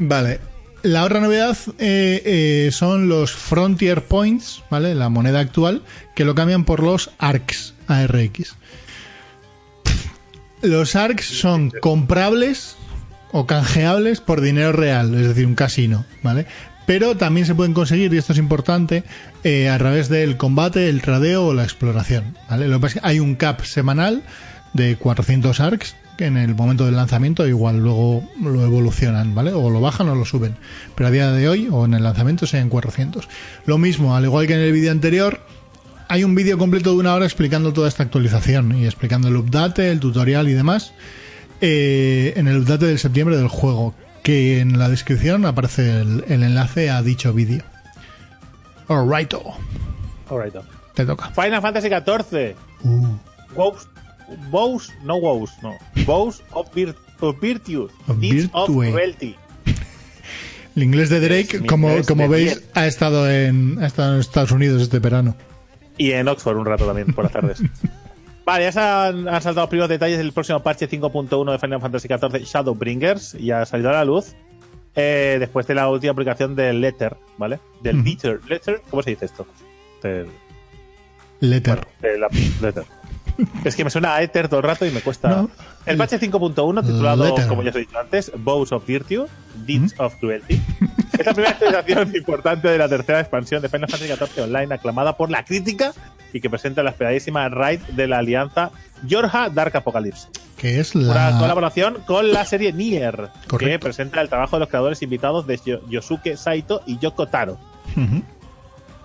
Vale. La otra novedad eh, eh, son los Frontier Points, ¿vale? La moneda actual, que lo cambian por los ARCs, ARX. Los ARCs son comprables o canjeables por dinero real, es decir, un casino, ¿vale? Pero también se pueden conseguir, y esto es importante, eh, a través del combate, el tradeo o la exploración, ¿vale? Lo que pasa es que hay un cap semanal de 400 ARCs que en el momento del lanzamiento igual luego lo evolucionan, ¿vale? O lo bajan o lo suben. Pero a día de hoy o en el lanzamiento sean 400. Lo mismo, al igual que en el vídeo anterior, hay un vídeo completo de una hora explicando toda esta actualización y explicando el update, el tutorial y demás eh, en el update del septiembre del juego, que en la descripción aparece el, el enlace a dicho vídeo. Alrighto, Alright. te toca. Final Fantasy XIV. Uh, Wows, Wows, no Wows, no. Wows of, vir, of Virtue. Of Deeds of. Cruelty. el inglés de Drake, Es como, como veis, ha estado, en, ha estado en Estados Unidos este verano. Y en Oxford un rato también, por las tardes. Vale, ya se han, han saltado los primeros detalles del próximo parche 5.1 de Final Fantasy XIV Shadowbringers. Y ha salido a la luz. eh, después de la última aplicación del Letter, ¿vale? Del Ujú. Letter. Letter, ¿cómo se dice esto? Del, Letter. de la Letter. Es que me suena a Ether todo el rato y me cuesta. No. El parche 5.1, titulado, Letter. como ya os he dicho antes, Bows of Virtue, Deeds of Cruelty, es la primera actualización importante de la tercera expansión de Final Fantasy XIV Online, aclamada por la crítica y que presenta la esperadísima raid de la alianza Yorha Dark Apocalypse. Que es Una la. colaboración con la serie Nier, que Correcto. presenta el trabajo de los creadores invitados de Yo- Yosuke Saito y Yoko Taro. Ujú.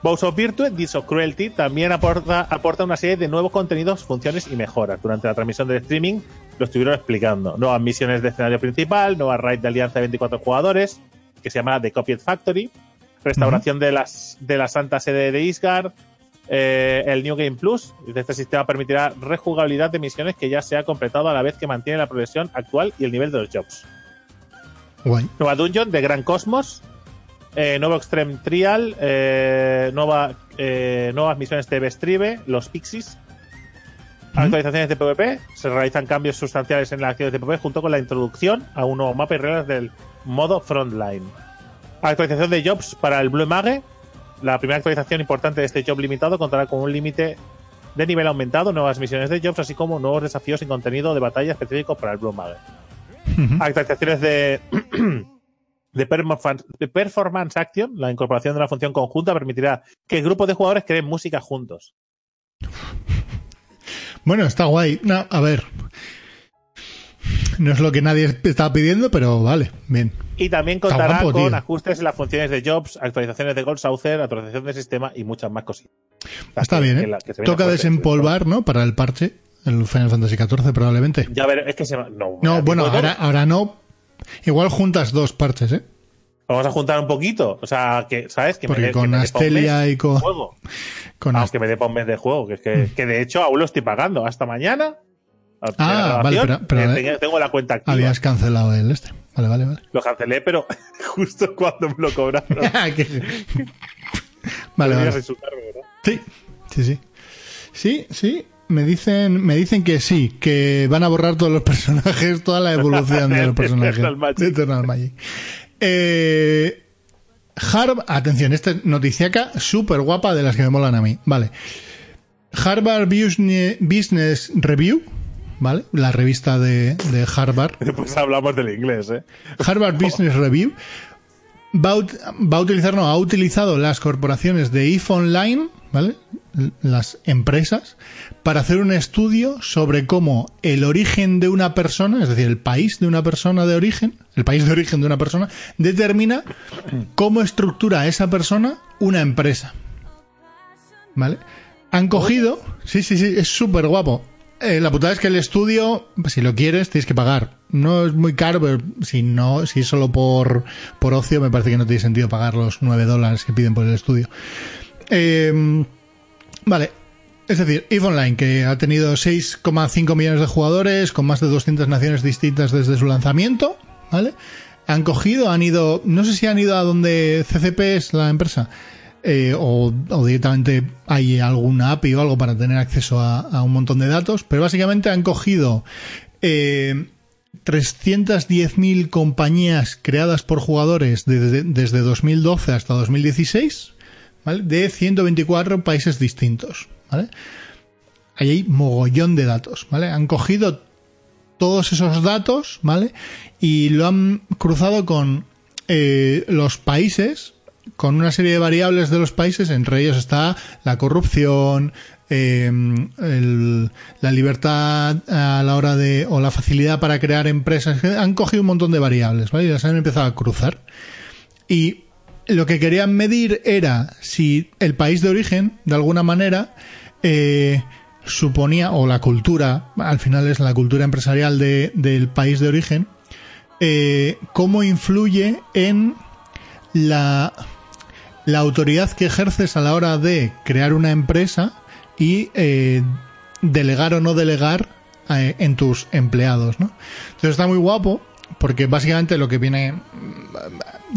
Bows of Virtue, Deeds of Cruelty también aporta, aporta una serie de nuevos contenidos, funciones y mejoras. Durante la transmisión del streaming lo estuvieron explicando. Nuevas misiones de escenario principal, nueva raid de alianza de 24 jugadores, que se llama The Copied Factory, restauración de, las, de la Santa Sede de Isgard, eh, el New Game Plus. Este sistema permitirá rejugabilidad de misiones que ya se ha completado a la vez que mantiene la progresión actual y el nivel de los jobs. Guay. Nueva Dungeon de Gran Cosmos. Eh, nuevo Extreme Trial. eh, nueva, eh, nuevas misiones de Bestrive. Los Pixies. Actualizaciones de PvP. Se realizan cambios sustanciales en las acciones de PvP junto con la introducción a un nuevo mapa y reglas del modo Frontline. Actualización de Jobs para el Blue Mage. La primera actualización importante de este job limitado contará con un límite de nivel aumentado, nuevas misiones de Jobs, así como nuevos desafíos y contenido de batalla específico para el Blue Mage actualizaciones de, de, performance, de Performance Action, la incorporación de una función conjunta permitirá que el grupo de jugadores creen música juntos. Bueno, está guay. No, a ver. No es lo que nadie estaba pidiendo, pero vale, bien. Y también contará guapo, con tío. ajustes en las funciones de Jobs, actualizaciones de Gold Saucer, actualización del sistema y muchas más cositas. Está que- bien, que ¿eh? la- que Toca desempolvar, ¿no? Para el parche, el Final Fantasy XIV probablemente. Ya ver, es que se va- no, No, a bueno, ahora, ahora no. Igual juntas dos parches, ¿eh? Vamos a juntar un poquito. O sea, que, ¿sabes? Que Porque me con Astelia y con- juego. Con que me dé para un mes de juego. Que, es que, que de hecho aún lo estoy pagando. Hasta mañana. la Ah, vale, pero- pero- eh, tengo- tengo la cuenta activa. Habías cancelado el este. Vale, vale, vale. Lo cancelé, pero justo cuando me lo cobraron. Que- vale, vale. cargo, ¿verdad? Sí, sí, sí. Sí, sí. Me dicen, me dicen que sí, que van a borrar todos los personajes, toda la evolución de los personajes. Eternal Magic. De Eternal Magic. Eh, Harv- atención, esta es noticiaca súper guapa de las que me molan a mí. Vale. Harvard Business Review, ¿vale? La revista de, de Harvard. Pues hablamos del inglés, ¿eh? Harvard Business Review va va a utilizar, no, ha utilizado las corporaciones de IF Online, ¿vale? Las empresas, para hacer un estudio sobre cómo el origen de una persona, es decir, el país de una persona de origen, el país de origen de una persona, determina cómo estructura esa persona una empresa. ¿Vale? Han cogido, sí, sí, sí, es súper guapo. Eh, la putada es que el estudio, si lo quieres, tienes que pagar. No es muy caro, pero si no, si es solo por, por ocio, me parece que no tiene sentido pagar los 9 dólares que piden por el estudio. Eh, vale. Es decir, EVE Online, que ha tenido 6,5 millones de jugadores, con más de 200 naciones distintas desde su lanzamiento, ¿vale? Han cogido, han ido, no sé si han ido a donde CCP es la empresa, eh, o, directamente hay alguna API o algo para tener acceso a, a un montón de datos, pero básicamente han cogido eh, 310.000 compañías creadas por jugadores desde, desde 2012 hasta 2016, De 124 países distintos. Ahí hay mogollón de datos. Han cogido todos esos datos. Y lo han cruzado con eh, los países, con una serie de variables de los países, entre ellos está la corrupción, el- la libertad a la hora de, o la facilidad para crear empresas. Han cogido un montón de variables, ¿vale? Y las han empezado a cruzar. Y lo que querían medir era si el país de origen, de alguna manera, eh, suponía, o la cultura, al final es la cultura empresarial de- del país de origen, eh, cómo influye en la, la autoridad que ejerces a la hora de crear una empresa y eh, delegar o no delegar en tus empleados, ¿no? Entonces está muy guapo porque básicamente lo que viene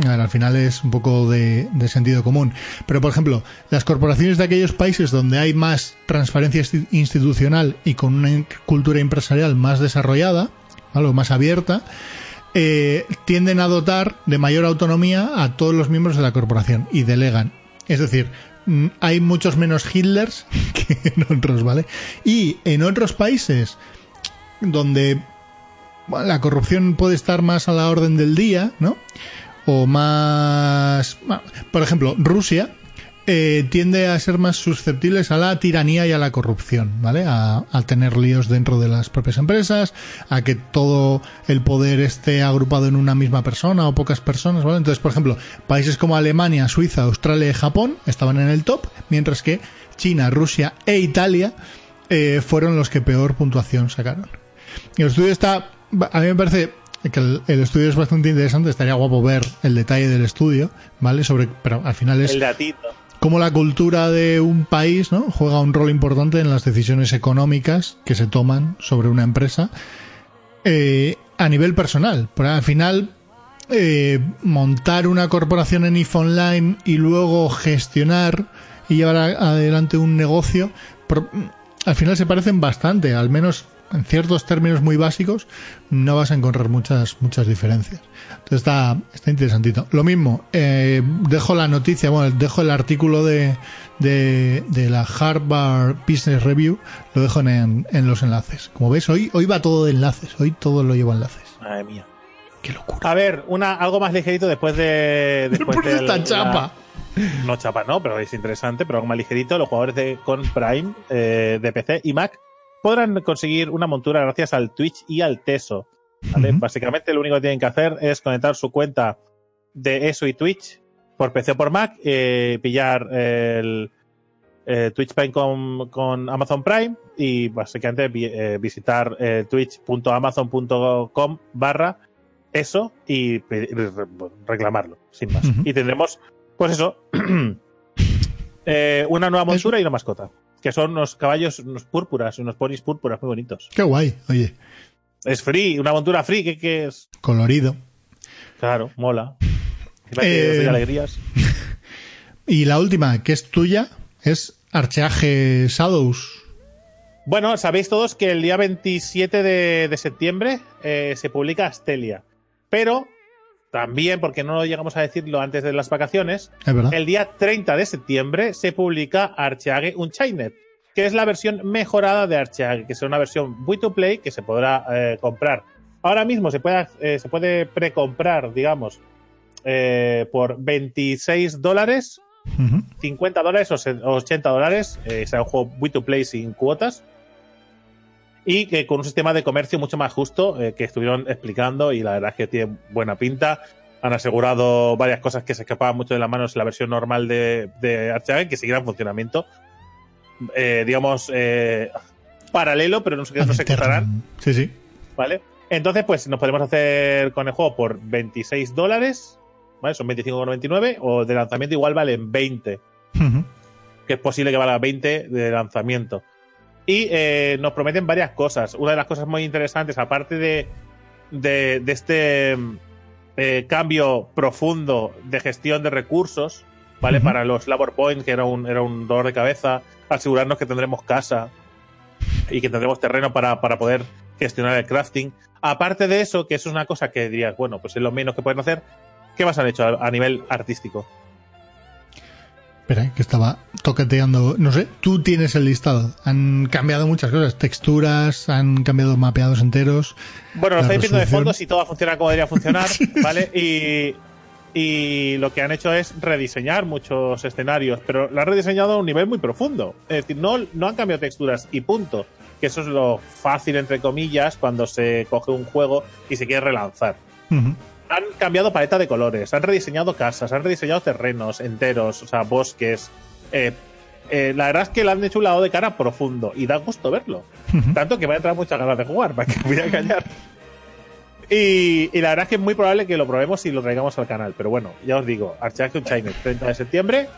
al final es un poco de, sentido común. Pero, por ejemplo, las corporaciones de aquellos países donde hay más transparencia insti- institucional y con una cultura empresarial más desarrollada, ¿vale? o más abierta, eh, tienden a dotar de mayor autonomía a todos los miembros de la corporación y delegan. Es decir, mm, hay muchos menos Hitlers que en otros, ¿vale? Y en otros países donde la corrupción puede estar más a la orden del día, ¿no? O más... Por ejemplo, Rusia eh, tiende a ser más susceptibles a la tiranía y a la corrupción, ¿vale? A, a tener líos dentro de las propias empresas, a que todo el poder esté agrupado en una misma persona o pocas personas, ¿vale? Entonces, por ejemplo, países como Alemania, Suiza, Australia y Japón estaban en el top, mientras que China, Rusia e Italia eh, fueron los que peor puntuación sacaron. Y el estudio está. A mí me parece que el, el estudio es bastante interesante. Estaría guapo ver el detalle del estudio, ¿vale? Sobre, pero al final es El datito. cómo la cultura de un país, ¿no? Juega un rol importante en las decisiones económicas que se toman sobre una empresa eh, a nivel personal. Pero al final eh, montar una corporación en IF Online y luego gestionar y llevar a- adelante un negocio, al final se parecen bastante, al menos en ciertos términos muy básicos no vas a encontrar muchas muchas diferencias. Entonces está, está interesantito. Lo mismo, eh, dejo la noticia, bueno, dejo el artículo de, de, de la Harvard Business Review, lo dejo en, en los enlaces. Como ves, hoy, hoy va todo de enlaces, hoy todo lo llevo a enlaces. Madre mía. Qué locura. A ver, una, algo más ligerito después de. Después de del- esta chapa. la- no chapa, no, pero es interesante, pero algo más ligerito. Los jugadores de con Prime eh, de PC y Mac podrán conseguir una montura gracias al Twitch y al Teso. ¿vale? Básicamente lo único que tienen que hacer es conectar su cuenta de ESO y Twitch por PC o por Mac, eh, pillar el, eh, Twitch Prime con, con Amazon Prime y básicamente vi- eh, visitar eh, twitch.amazon.com barra eso y reclamarlo, sin más. Y tendremos, pues eso, una nueva montura y una mascota, que son unos caballos, unos púrpuras, unos ponis púrpuras muy bonitos. Qué guay, oye, Es free, una montura free, que, que es, colorido. claro, mola. Eh, alegrías. Y la última, que es tuya, es Archeaje Shadows. Bueno, sabéis todos que el día 27 de, de septiembre eh, se publica Astelia. Pero también, porque no llegamos a decirlo antes de las vacaciones, el día 30 de septiembre se publica Archeage Unchained, que es la versión mejorada de Archeage, que es una versión free to play que se podrá eh, comprar. Ahora mismo se puede, eh, se puede precomprar, digamos, eh, por 26 dólares Ujú. 50 dólares o 80 dólares. Eh, será un juego free to play sin cuotas. Y que con un sistema de comercio mucho más justo eh, que estuvieron explicando. Y la verdad es que tiene buena pinta. Han asegurado varias cosas que se escapaban mucho de las manos en la versión normal de, de que seguirá en funcionamiento. Eh, digamos, eh, paralelo, pero no sé qué no se cruzarán. Sí, sí. ¿Vale? Entonces, pues nos podemos hacer con el juego por 26 dólares. ¿Vale? Son 25,99. O de lanzamiento igual valen 20 Ujú. que es posible que valga 20 de lanzamiento. Y eh, nos prometen varias cosas. Una de las cosas muy interesantes, aparte de, de, de este eh, cambio profundo de gestión de recursos, ¿vale? Para los labor points, que era un, era un dolor de cabeza, asegurarnos que tendremos casa y que tendremos terreno para, para poder gestionar el crafting. Aparte de eso, que eso es una cosa que dirías, bueno, pues es lo menos que pueden hacer, ¿qué más han hecho a, a nivel artístico? Espera, que estaba toqueteando. No sé, tú tienes el listado. Han cambiado muchas cosas. Texturas, han cambiado mapeados enteros. Bueno, lo estáis viendo de fondo si todo funciona como debería funcionar, ¿vale? Y, y lo que han hecho es rediseñar muchos escenarios, pero lo han rediseñado a un nivel muy profundo. Es decir, no, no han cambiado texturas y punto. Que eso es lo fácil, entre comillas, cuando se coge un juego y se quiere relanzar. Ujú. Han cambiado paleta de colores, han rediseñado casas, han rediseñado terrenos enteros, o sea, bosques. Eh, eh, la verdad es que le han hecho un lado de cara profundo y da gusto verlo. Tanto que me ha entrado muchas ganas de jugar, para que voy a engañar. Y, y la verdad es que es muy probable que lo probemos y lo traigamos al canal. Pero bueno, ya os digo, Archeage Unchained, 30 de septiembre,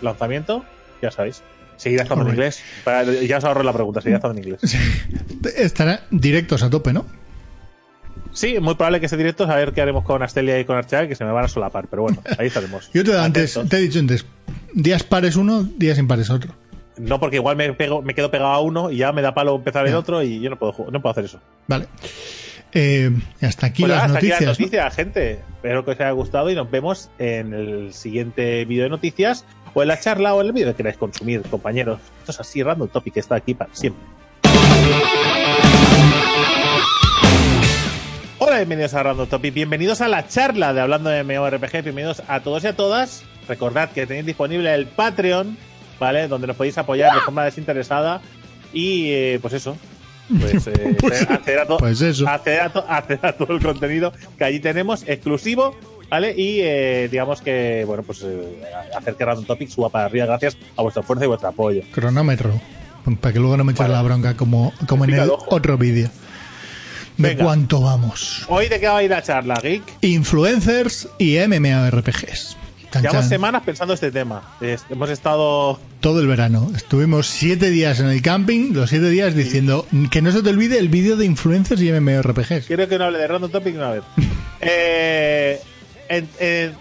lanzamiento, ya sabéis. Seguirá estando en Correcto. inglés. Para- ya os ahorro la pregunta, seguirá estando en inglés. Estará directos a tope, ¿no? Sí, muy probable que ese directo, a ver qué haremos con Astelia y con Archeage, que se me van a solapar. Pero bueno, ahí estaremos. Yo te, antes, te he dicho antes, días pares uno, días impares otro. No, porque igual me, pego, me quedo pegado a uno y ya me da palo empezar el otro y yo no puedo, no puedo hacer eso. Vale. Eh, hasta aquí Bueno, las hasta noticias. aquí las ¿no? noticias, gente. Espero que os haya gustado y nos vemos en el siguiente vídeo de noticias o en la charla o en el vídeo que queráis consumir, compañeros. Esto es así, Random Topic, que está aquí para siempre. Hola, bienvenidos a Random Topic, bienvenidos a la charla de Hablando de MMORPG, bienvenidos a todos y a todas. Recordad que tenéis disponible el Patreon, ¿vale? Donde nos podéis apoyar de forma desinteresada y, eh, pues eso, pues, eh, Pues- acceder a todo Pues eso. acceder a, to- acceder a todo el contenido que allí tenemos exclusivo, ¿vale? Y eh, digamos que, bueno, pues eh, hacer que Random Topic suba para arriba gracias a vuestra fuerza y vuestro apoyo. Cronómetro. Para que luego no me eches Vale. la bronca como, como en el el ojo. otro vídeo. ¿De cuánto vamos? Hoy de qué va a ir la charla, Geek. Influencers y MMORPGs. Chan, Llevamos chan. semanas pensando este tema. Es- hemos estado Todo el verano. Estuvimos siete días en el camping, los siete días diciendo que no se te olvide el vídeo de influencers y MMORPGs. Quiero que no hable de Random Topic una vez. Eh, en, en-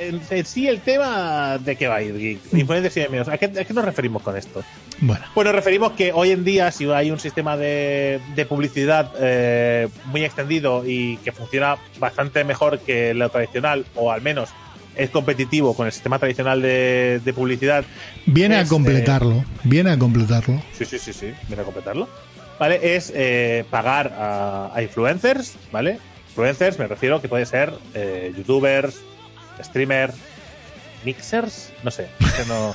en- en sí, el tema de qué va a ir, Geek. Influencers y. ¿A qué, a qué nos referimos con esto? Bueno, Pues nos referimos que hoy en día, si hay un sistema de, de publicidad eh, muy extendido y que funciona bastante mejor que lo tradicional, o al menos es competitivo con el sistema tradicional de, de publicidad, viene a Es, completarlo. Viene a completarlo. sí, sí, sí, sí, viene a completarlo, ¿vale? Es eh, pagar a, a influencers, ¿vale? Influencers me refiero que puede ser eh, youtubers, streamers, mixers, no sé, no...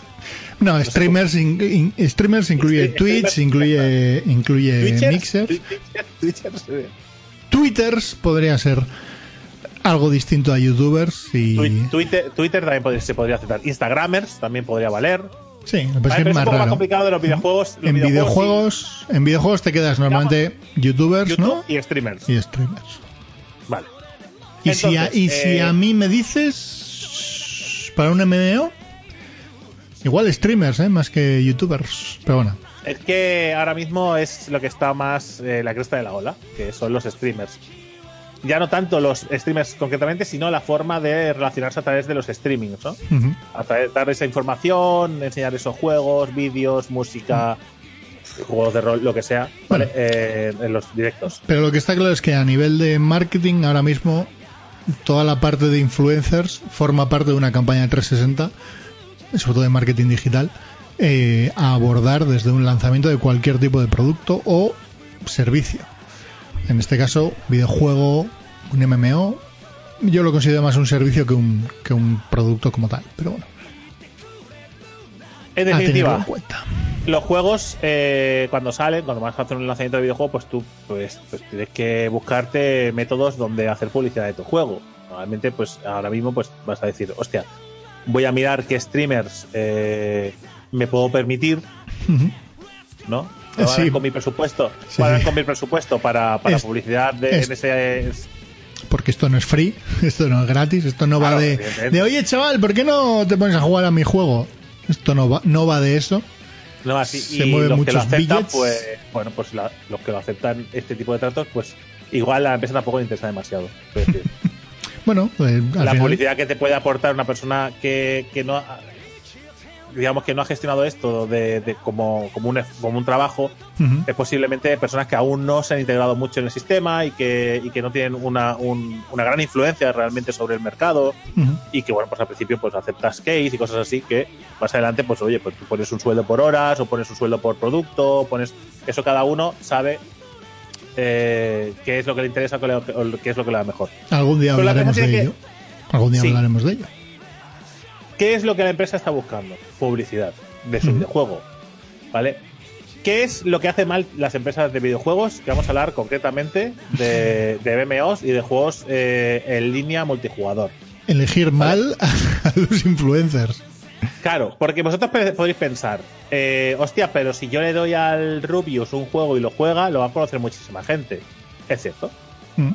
No, streamers, in- in- streamers incluye Streamers, Twitch, incluye, incluye Twitchers, Mixer. Twitchers, Twitchers. Twitters podría ser algo distinto a YouTubers y Twi- Twitter, Twitter también podría- se podría aceptar. Instagramers también podría valer. Sí, lo Vale, es que más un poco más raro. complicado de los videojuegos. Los En videojuegos videojuegos, en videojuegos te quedas normalmente youtubers, YouTube ¿no? y streamers. Y streamers. Y, si, a, y si eh, a mí me dices para un MMO, igual streamers, ¿eh? más que youtubers. Pero bueno, Es que ahora mismo es lo que está más eh, la cresta de la ola, que son los streamers. Ya no tanto los streamers concretamente, sino la forma de relacionarse a través de los streamings. A través dar esa información, enseñar esos juegos, vídeos, música, juegos de rol, lo que sea, ¿vale? Eh, en los directos. Pero lo que está claro es que a nivel de marketing, ahora mismo, toda la parte de influencers forma parte de una campaña de 360, sobre todo de marketing digital, eh, a abordar desde un lanzamiento de cualquier tipo de producto o servicio. En este caso, videojuego, un MMO. Yo lo considero más un servicio que un, que un producto como tal. Pero bueno, En definitiva, los juegos, eh, cuando salen, cuando vas a hacer un lanzamiento de videojuego, pues tú pues, pues tienes que buscarte métodos donde hacer publicidad de tu juego. Normalmente, pues ahora mismo pues vas a decir, hostia, voy a mirar qué streamers eh, me puedo permitir. ¿no? ¿Qué van a Sí. con mi presupuesto? Sí, ¿Cuál sí. con mi presupuesto para, para Es- publicidad de, es- en ese Porque esto no es free, esto no es gratis, esto no va Claro, de, evidentemente. de, oye chaval, ¿por qué no te pones a jugar a mi juego? Esto no va, no va de eso. No, así, Se y mueven los que lo muchos aceptan, billets. pues, bueno, pues la- los que lo aceptan este tipo de tratos, pues igual a la empresa tampoco le interesa demasiado. Decir, Bueno, pues, la final- publicidad que te puede aportar una persona que, que no digamos que no ha gestionado esto de, de como, como, un, como un trabajo es posiblemente personas que aún no se han integrado mucho en el sistema y que, y que no tienen una, un- una gran influencia realmente sobre el mercado y que bueno pues al principio pues aceptas case y cosas así que más adelante pues oye pues tú pones un sueldo por horas o pones un sueldo por producto pones eso cada uno sabe eh, qué es lo que le interesa o qué es lo que le da mejor Algún día Pero hablaremos de ello. Algún día Sí. hablaremos de ello. ¿Qué es lo que la empresa está buscando? Publicidad de su videojuego. ¿Vale? ¿Qué es lo que hace mal las empresas de videojuegos? Que vamos a hablar concretamente de, de MMOs y de juegos eh, en línea multijugador. Elegir mal a los influencers. Claro, porque vosotros podréis pensar, eh, hostia, pero si yo le doy al Rubius un juego y lo juega, lo va a conocer muchísima gente. Es cierto. Mm.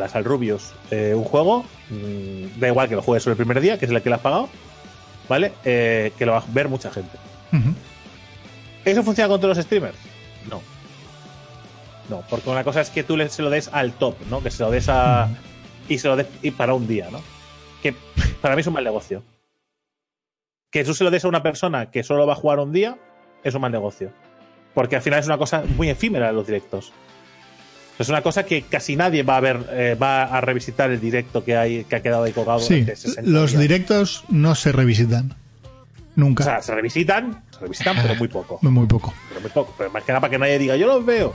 Al Rubius eh, un juego, mm, da igual que lo juegues sobre el primer día, que es el que le has pagado, ¿vale? Eh, que lo va a ver mucha gente. ¿Eso funciona con todos los streamers? No. No, porque una cosa es que tú se lo des al top, ¿no? Que se lo des a. Y se lo des y para un día, ¿no? Que para mí es un mal negocio. Que tú se lo des a una persona que solo va a jugar un día es un mal negocio. Porque al final es una cosa muy efímera los directos. Es una cosa que casi nadie va a ver, eh, va a revisitar el directo que hay, que ha quedado ahí colgado Sí, durante 60 los días. directos no se revisitan. Nunca. O sea, se revisitan, se revisitan, pero muy poco. Muy poco. pero muy poco. Pero más que nada para que nadie diga, yo los veo.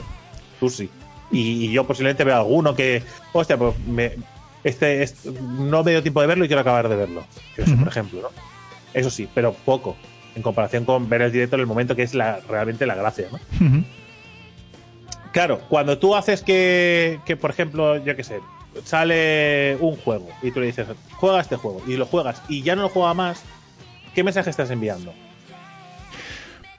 Tú sí. Y, y yo posiblemente veo alguno que, hostia, pues me, este, este- no me dio tiempo de verlo y quiero acabar de verlo. Yo sé, por ejemplo, ¿no? Eso sí, pero poco. En comparación con ver el directo en el momento que es la, realmente la gracia, ¿no? Ujú. Claro, cuando tú haces que, que, por ejemplo, yo qué sé, sale un juego y tú le dices, juega este juego y lo juegas y ya no lo juega más, ¿qué mensaje estás enviando?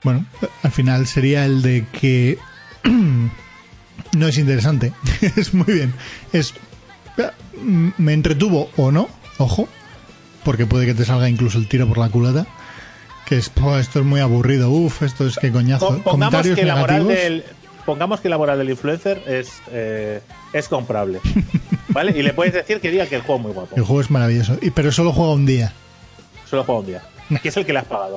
Bueno, al final sería el de que no es interesante. es muy bien. Es me entretuvo o no, ojo, porque puede que te salga incluso el tiro por la culata. Que es, "Oh, esto es muy aburrido, uff, esto es que coñazo. Po- pongamos Comentarios que la moral negativos. del pongamos que la moral del influencer es eh, es comprable vale y le puedes decir que diga que el juego es muy guapo El juego es maravilloso, y, pero solo juega un día. solo juega un día que es el que le has pagado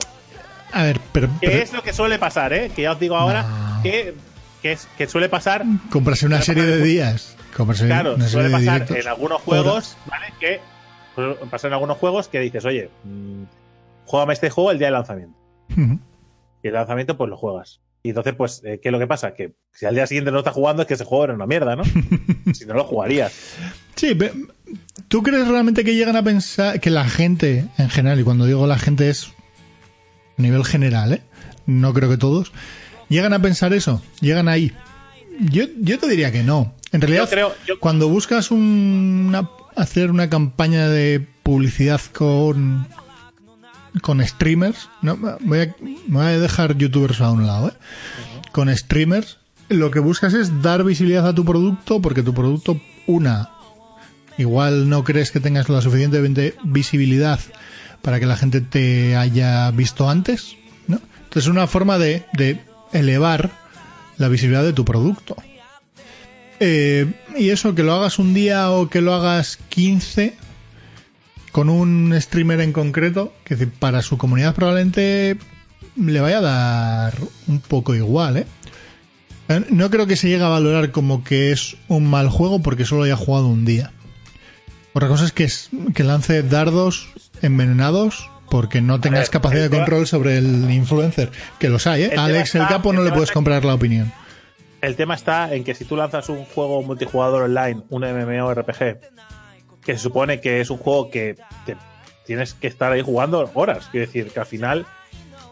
A ver, pero, que es lo que suele pasar eh que ya os digo ahora No. que que es que suele pasar comprarse una serie de días. Comprarse claro una serie suele pasar directos. en algunos juegos Horas. vale que suele pasar en algunos juegos que dices oye mm, juégame este juego el día del lanzamiento y el lanzamiento pues lo juegas y entonces pues eh, qué es lo que pasa que si al día siguiente no estás jugando es que ese juego era una mierda no si no lo jugarías Sí, ¿tú crees realmente que llegan a pensar que la gente en general, y cuando digo la gente es a nivel general, ¿eh? no creo que todos, llegan a pensar eso? ¿Llegan ahí? Yo, yo te diría que no. En realidad, Yo creo- yo- cuando buscas una, hacer una campaña de publicidad con con streamers, no, voy a, dejar youtubers a un lado, ¿eh? con streamers, lo que buscas es dar visibilidad a tu producto porque tu producto, una, igual no crees que tengas la suficiente visibilidad para que la gente te haya visto antes, ¿no? Entonces es una forma de, de elevar la visibilidad de tu producto. Eh, y eso, que lo hagas un día o que lo hagas 15 con un streamer en concreto, que para su comunidad probablemente le vaya a dar un poco igual, ¿eh? ¿eh? No creo que se llegue a valorar como que es un mal juego porque solo haya jugado un día. Otra cosa es que, que lance dardos envenenados porque no tengas capacidad de control sobre el influencer. Que los hay, ¿eh? Alex el Capo no le puedes comprar la opinión. El tema está en que si tú lanzas un juego multijugador online, un MMORPG, que se supone que es un juego que tienes que estar ahí jugando horas. Quiero decir, que al final,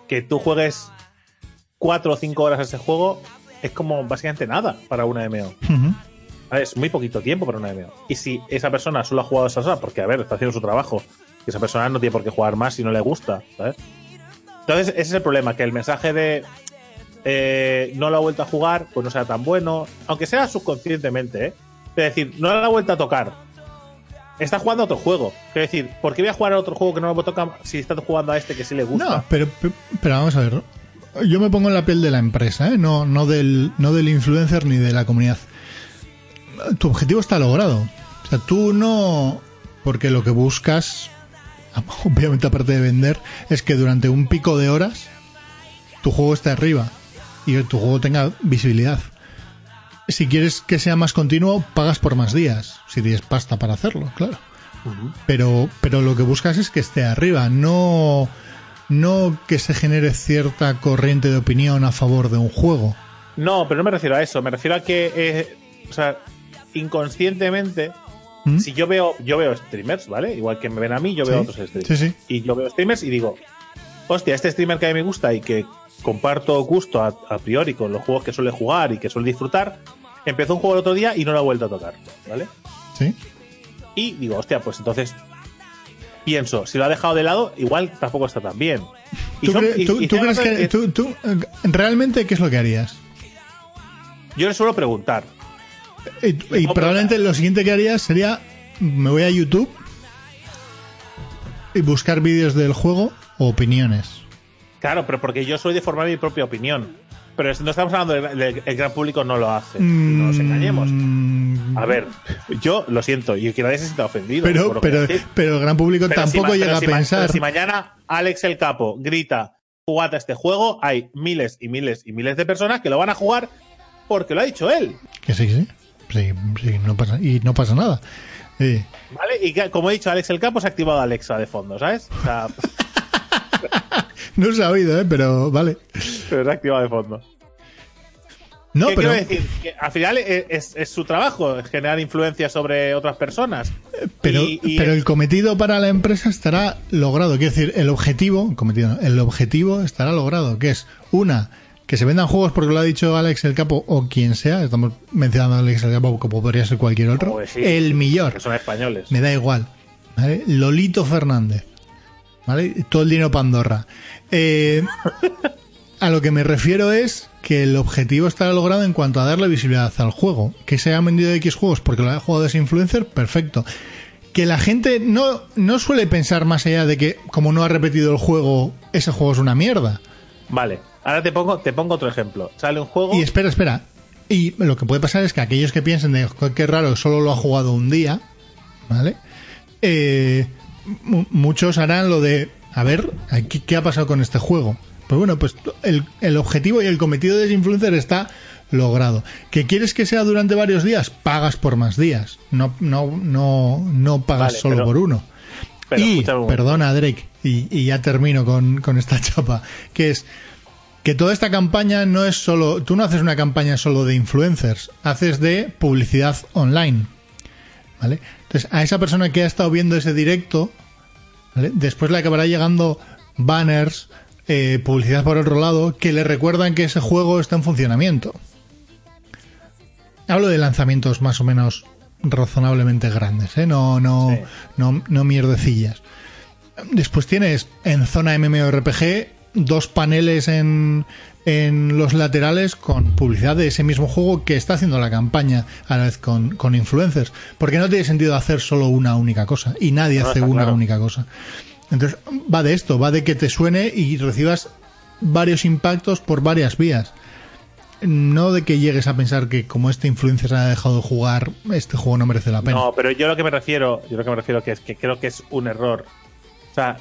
que tú juegues cuatro o cinco horas a ese juego es como básicamente nada para una MMO. Es muy poquito tiempo para una MMO. Y si esa persona solo ha jugado esas horas, porque a ver, está haciendo su trabajo, que esa persona no tiene por qué jugar más si no le gusta, ¿sabes? Entonces, ese es el problema, que el mensaje de eh, no lo ha vuelto a jugar, pues no sea tan bueno, aunque sea subconscientemente, ¿eh? Es decir, no lo ha vuelto a tocar. Está jugando a otro juego. Es decir, ¿por qué voy a jugar a otro juego que no lo toca si está jugando a este que sí le gusta? No, pero, pero, vamos a ver. Yo me pongo en la piel de la empresa, ¿eh? no, no, del, no del influencer ni de la comunidad. Tu objetivo está logrado. O sea, tú no. Porque lo que buscas obviamente aparte de vender, es que durante un pico de horas tu juego esté arriba y tu juego tenga visibilidad. Si quieres que sea más continuo, pagas por más días, si tienes pasta para hacerlo, claro. Pero, pero lo que buscas es que esté arriba, no, no que se genere cierta corriente de opinión a favor de un juego. No, pero no me refiero a eso, me refiero a que, eh, o sea, inconscientemente ¿Mm? Si yo veo, yo veo streamers, ¿vale? Igual que me ven a mí, yo veo otros streamers. Y yo veo streamers y digo, hostia, este streamer que a mí me gusta y que comparto gusto a, priori con los juegos que suele jugar y que suele disfrutar, empezó un juego el otro día y no lo ha vuelto a tocar, ¿vale? Sí. Y digo, hostia, pues entonces pienso, si lo ha dejado de lado, igual tampoco está tan bien. ¿Tú, crees que, tú, realmente qué es lo que harías? Yo le suelo preguntar, y, probablemente lo siguiente que haría sería, me voy a YouTube y buscar vídeos del juego o opiniones. Claro, pero porque yo soy de formar mi propia opinión. Pero no estamos hablando del el gran público no lo hace. no nos engañemos. Mm. A ver, yo lo siento y que nadie se sienta ofendido. Pero, pero, pero el gran público tampoco llega a pensar. si mañana Alex el Capo grita, jugate a este juego, hay miles y miles y miles de personas que lo van a jugar porque lo ha dicho él. Que sí, sí. Sí, no pasa, y no pasa nada. Vale, y como he dicho, Alex el Capo se ha activado Alexa de fondo, ¿sabes? no se ha oído, ¿eh? pero vale. Pero se ha activado de fondo. No, pero... quiero decir? Que al final es, su trabajo, generar influencia sobre otras personas. Pero, pero el cometido para la empresa estará logrado. Quiero decir, el objetivo, cometido, el objetivo estará logrado, que es una que se vendan juegos porque lo ha dicho Alex el Capo o quien sea, estamos mencionando a Alex el Capo como podría ser cualquier otro, el millor. Que son españoles. Me da igual. Lolito Fernández. ¿Vale? Todo el dinero Pandorra. Eh, a lo que me refiero es que el objetivo estará logrado en cuanto a darle visibilidad al juego. Que se haya vendido X juegos porque lo haya jugado ese influencer, perfecto. Que la gente no, no suele pensar más allá de que como no ha repetido el juego, ese juego es una mierda. Vale. Ahora te pongo, te pongo otro ejemplo. Sale un juego. Y espera, espera. Y lo que puede pasar es que aquellos que piensen de qué raro, solo lo ha jugado un día, ¿vale? Eh, muchos harán lo de, a ver, ¿qué, ha pasado con este juego? Pues bueno, pues el, el objetivo y el cometido de ese influencer está logrado. ¿Que quieres que sea durante varios días? Pagas por más días. No, no, no, no pagas solo por uno. y, perdona, Drake, y, y, ya termino con, con esta chapa, que es que toda esta campaña no es solo, tú no haces una campaña solo de influencers, haces de publicidad online. ¿Vale? Entonces, a esa persona que ha estado viendo ese directo, después le acabará llegando banners, eh, publicidad por otro lado, que le recuerdan que ese juego está en funcionamiento. Hablo de lanzamientos más o menos razonablemente grandes, ¿eh? no, no, no, no mierdecillas. después tienes en zona MMORPG dos paneles en, en los laterales con publicidad de ese mismo juego que está haciendo la campaña a la vez con, con influencers. Porque no tiene sentido hacer solo una única cosa. Y nadie No, hace una claro. única cosa. Entonces, va de esto, va de que te suene y recibas varios impactos por varias vías. No de que llegues a pensar que como este influencer se ha dejado de jugar, este juego no merece la pena. No, pero yo lo que me refiero, yo lo que me refiero que es que creo que es un error. O sea,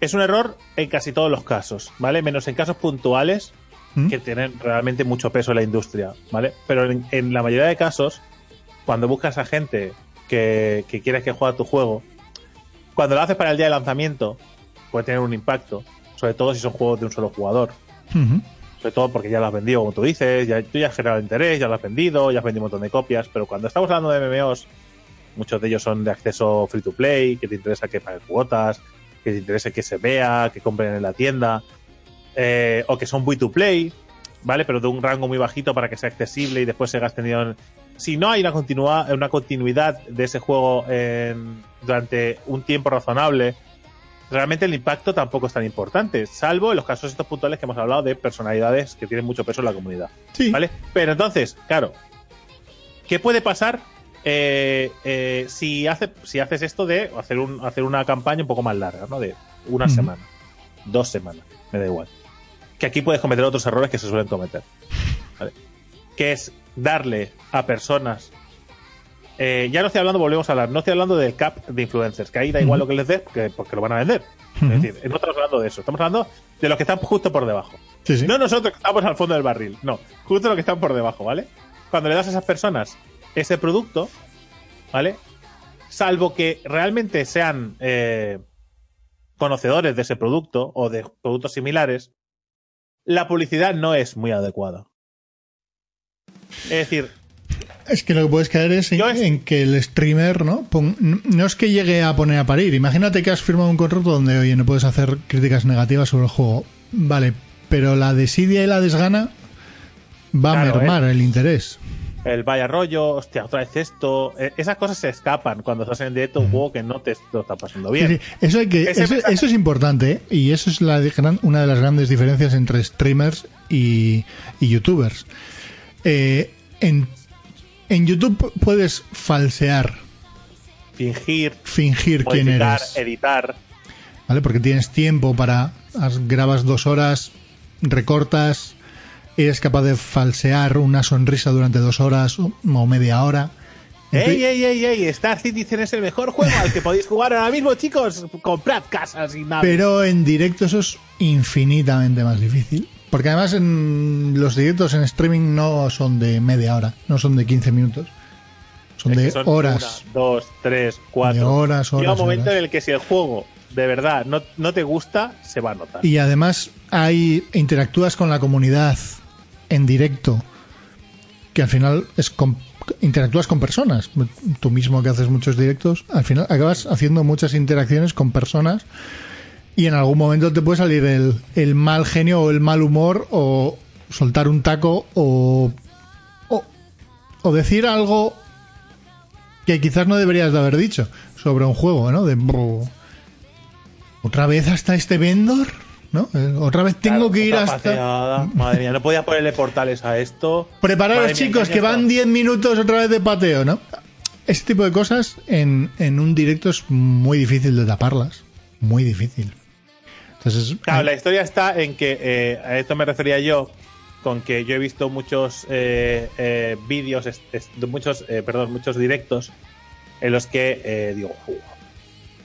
es un error en casi todos los casos, ¿vale? Menos en casos puntuales ¿Mm? que tienen realmente mucho peso en la industria, ¿vale? Pero en, en la mayoría de casos, cuando buscas a gente que, que quieres que juegue a tu juego, cuando lo haces para el día de lanzamiento, puede tener un impacto, sobre todo si son juegos de un solo jugador. Sobre todo porque ya lo has vendido, como tú dices, ya, tú ya has generado interés, ya lo has vendido, ya has vendido un montón de copias, pero cuando estamos hablando de MMOs, muchos de ellos son de acceso free to play, que te interesa que paguen cuotas, que te interesa que se vea, que compren en la tienda, eh, o que son free to play, ¿vale? Pero de un rango muy bajito para que sea accesible y después se gaste dinero. Si no hay una, continua, una continuidad de ese juego en- durante un tiempo razonable, realmente el impacto tampoco es tan importante, salvo en los casos estos puntuales que hemos hablado de personalidades que tienen mucho peso en la comunidad. Sí. ¿Vale? Pero entonces, claro, ¿qué puede pasar eh, eh, si, hace, si haces esto de hacer, un, hacer una campaña un poco más larga, ¿no? De una semana, dos semanas, me da igual. Que aquí puedes cometer otros errores que se suelen cometer. ¿vale? Que es darle a personas. eh, ya no estoy hablando, volvemos a hablar, no estoy hablando del cap de influencers, que ahí da igual lo que les des, porque, porque lo van a vender. Es decir, no estamos hablando de eso, estamos hablando de los que están justo por debajo. Sí, sí. No nosotros que estamos al fondo del barril, no, justo los que están por debajo, ¿vale? Cuando le das a esas personas ese producto, ¿vale? Salvo que realmente sean eh, conocedores de ese producto o de productos similares, la publicidad no es muy adecuada. Es decir, Es que lo que puedes caer es en, Yo es- en que el streamer, ¿no? Pon- no es que llegue a poner a parir. Imagínate que has firmado un contrato donde, oye, no puedes hacer críticas negativas sobre el juego. Vale, pero la desidia y la desgana va Claro, a mermar el interés. El vaya rollo, hostia, otra vez esto, eh, esas cosas se escapan cuando estás en directo un juego que no te lo está pasando bien. Sí, sí, Eso, hay que, Ese eso, mensaje- eso es importante ¿eh? y eso es la de- gran- una de las grandes diferencias entre streamers y, y youtubers. Eh, en, en YouTube pu- puedes falsear, Fingir, fingir quién eres. editar. ¿vale? Porque tienes tiempo para. grabas dos horas, recortas, eres capaz de falsear una sonrisa durante dos horas o, media hora. ¡Ey, ey, ey, ey! Star Citizen es el mejor juego al que podéis jugar ahora mismo, chicos. Comprad casas y nada. Pero en directo eso es infinitamente más difícil. Porque además en los directos en streaming no son de media hora, no son de 15 minutos. Son Es de son horas. Una, dos, tres, cuatro. De horas, Llega horas, un momento horas. en el que si el juego de verdad no, no te gusta, se va a notar. Y además hay interactúas con la comunidad en directo, que al final es con- interactúas con personas. Tú mismo que haces muchos directos, al final acabas haciendo muchas interacciones con personas y en algún momento te puede salir el, mal genio o el mal humor o soltar un taco o, o, o decir algo que quizás no deberías de haber dicho sobre un juego, ¿no? De "Bro, otra vez hasta este vendor, ¿no? Otra vez tengo Claro, que ir hasta pateada. Madre mía, no podía ponerle portales a esto. prepararos chicos que van está. 10 minutos otra vez de pateo, ¿no? Ese tipo de cosas en, en un directo es muy difícil de taparlas, muy difícil. Entonces, Claro, la historia está en que eh, a esto me refería yo con que yo he visto muchos eh, eh, vídeos, muchos, eh, perdón, muchos directos en los que eh, digo, "Fu,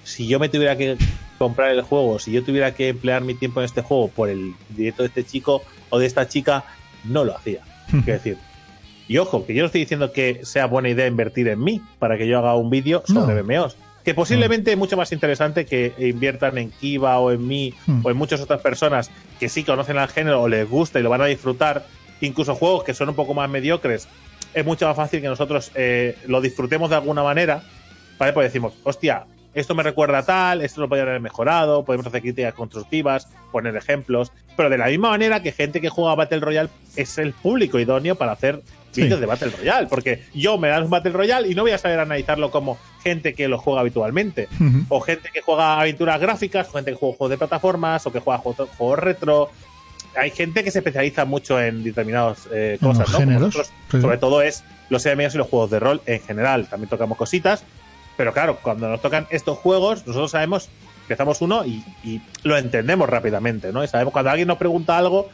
si yo me tuviera que comprar el juego, si yo tuviera que emplear mi tiempo en este juego por el directo de este chico o de esta chica, no lo hacía. Quiero decir, y ojo, que yo no estoy diciendo que sea buena idea invertir en mí para que yo haga un vídeo sobre No. Que posiblemente es mucho más interesante que inviertan en Kiva o en mí Hmm. o en muchas otras personas que sí conocen al género o les gusta y lo van a disfrutar. Incluso juegos que son un poco más mediocres, es mucho más fácil que nosotros eh, lo disfrutemos de alguna manera. ¿Vale? Pues decimos, hostia, esto me recuerda a tal, esto lo podrían haber mejorado, podemos hacer críticas constructivas, poner ejemplos. Pero de la misma manera que gente que juega Battle Royale es el público idóneo para hacer vídeos de Battle Royale, porque yo me das un Battle Royale y no voy a saber analizarlo como gente que lo juega habitualmente, o gente que juega aventuras gráficas, o gente que juega juegos de plataformas, o que juega juegos, juegos retro. Hay gente que se especializa mucho en determinadas eh, cosas, ¿no? Géneros, nosotros, sí. sobre todo es los MMOs y los juegos de rol en general. También tocamos cositas, pero claro, cuando nos tocan estos juegos, nosotros sabemos, empezamos uno y, y lo entendemos rápidamente, ¿no? Y sabemos cuando alguien nos pregunta algo,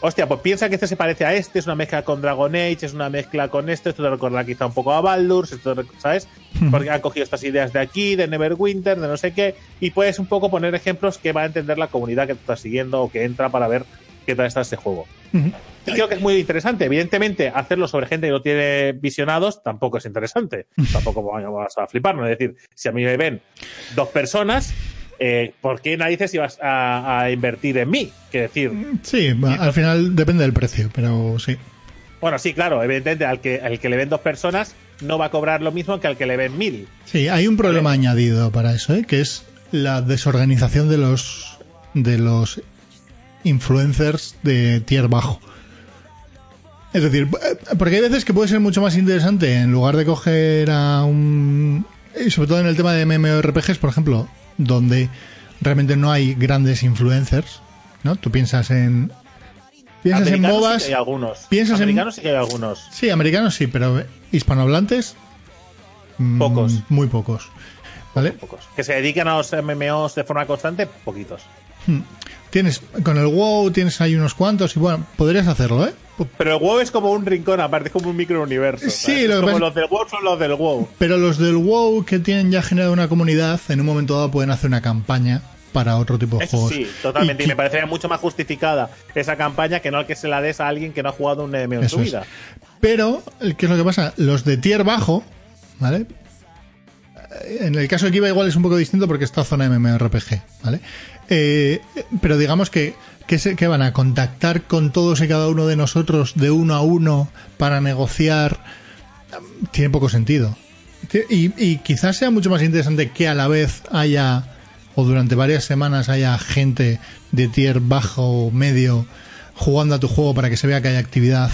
hostia, pues piensa que este se parece a este, es una mezcla con Dragon Age, es una mezcla con este, esto te recuerda quizá un poco a Baldur's, esto, te- ¿sabes? Porque han cogido estas ideas de aquí, de Neverwinter, de no sé qué, y puedes un poco poner ejemplos que va a entender la comunidad que tú estás siguiendo o que entra para ver qué tal está este juego. Creo que es muy interesante. Evidentemente, hacerlo sobre gente que no tiene visionados tampoco es interesante. tampoco vamos a fliparnos. Es decir, si a mí me ven dos personas, eh, ¿por qué narices ibas a, a invertir en mí? Que decir, Sí, al final depende del precio, pero sí. bueno, sí, claro, evidentemente al que, al que le ven dos personas no va a cobrar lo mismo que al que le ven mil. Sí, hay un problema añadido para eso, ¿eh? que es la desorganización de los de los influencers de tier bajo. Es decir, eh, porque hay veces que puede ser mucho más interesante en lugar de coger a un y sobre todo en el tema de MMORPGs, por ejemplo, donde realmente no hay grandes influencers, ¿no? Tú piensas en piensas en Americanos MOBAs, sí que hay algunos. piensas en- sí que hay algunos. sí, americanos sí, pero hispanohablantes mm, Pocos. muy pocos. ¿Vale? Pocos. Que se dedican a los MMOs de forma constante, poquitos. Tienes, con el WoW tienes ahí unos cuantos y bueno, podrías hacerlo, ¿eh? Pero el WoW es como un rincón aparte, es como un microuniverso. Sí, lo que como pasa- los del WoW son los del WoW. Pero los del WoW que tienen ya generado una comunidad, en un momento dado pueden hacer una campaña para otro tipo de Eso juegos. sí, totalmente. Y, Y me parecería mucho más justificada esa campaña que no el que se la des a alguien que no ha jugado un MMO en su es. vida. Pero, ¿qué es lo que pasa? Los de tier bajo, ¿vale? En el caso de Kiva igual es un poco distinto porque está zona MMORPG, ¿vale? Eh, pero digamos que, que, se- que van a contactar con todos y cada uno de nosotros de uno a uno para negociar, tiene poco sentido. Y, y quizás sea mucho más interesante que a la vez haya, o durante varias semanas haya gente de tier bajo o medio jugando a tu juego para que se vea que hay actividad,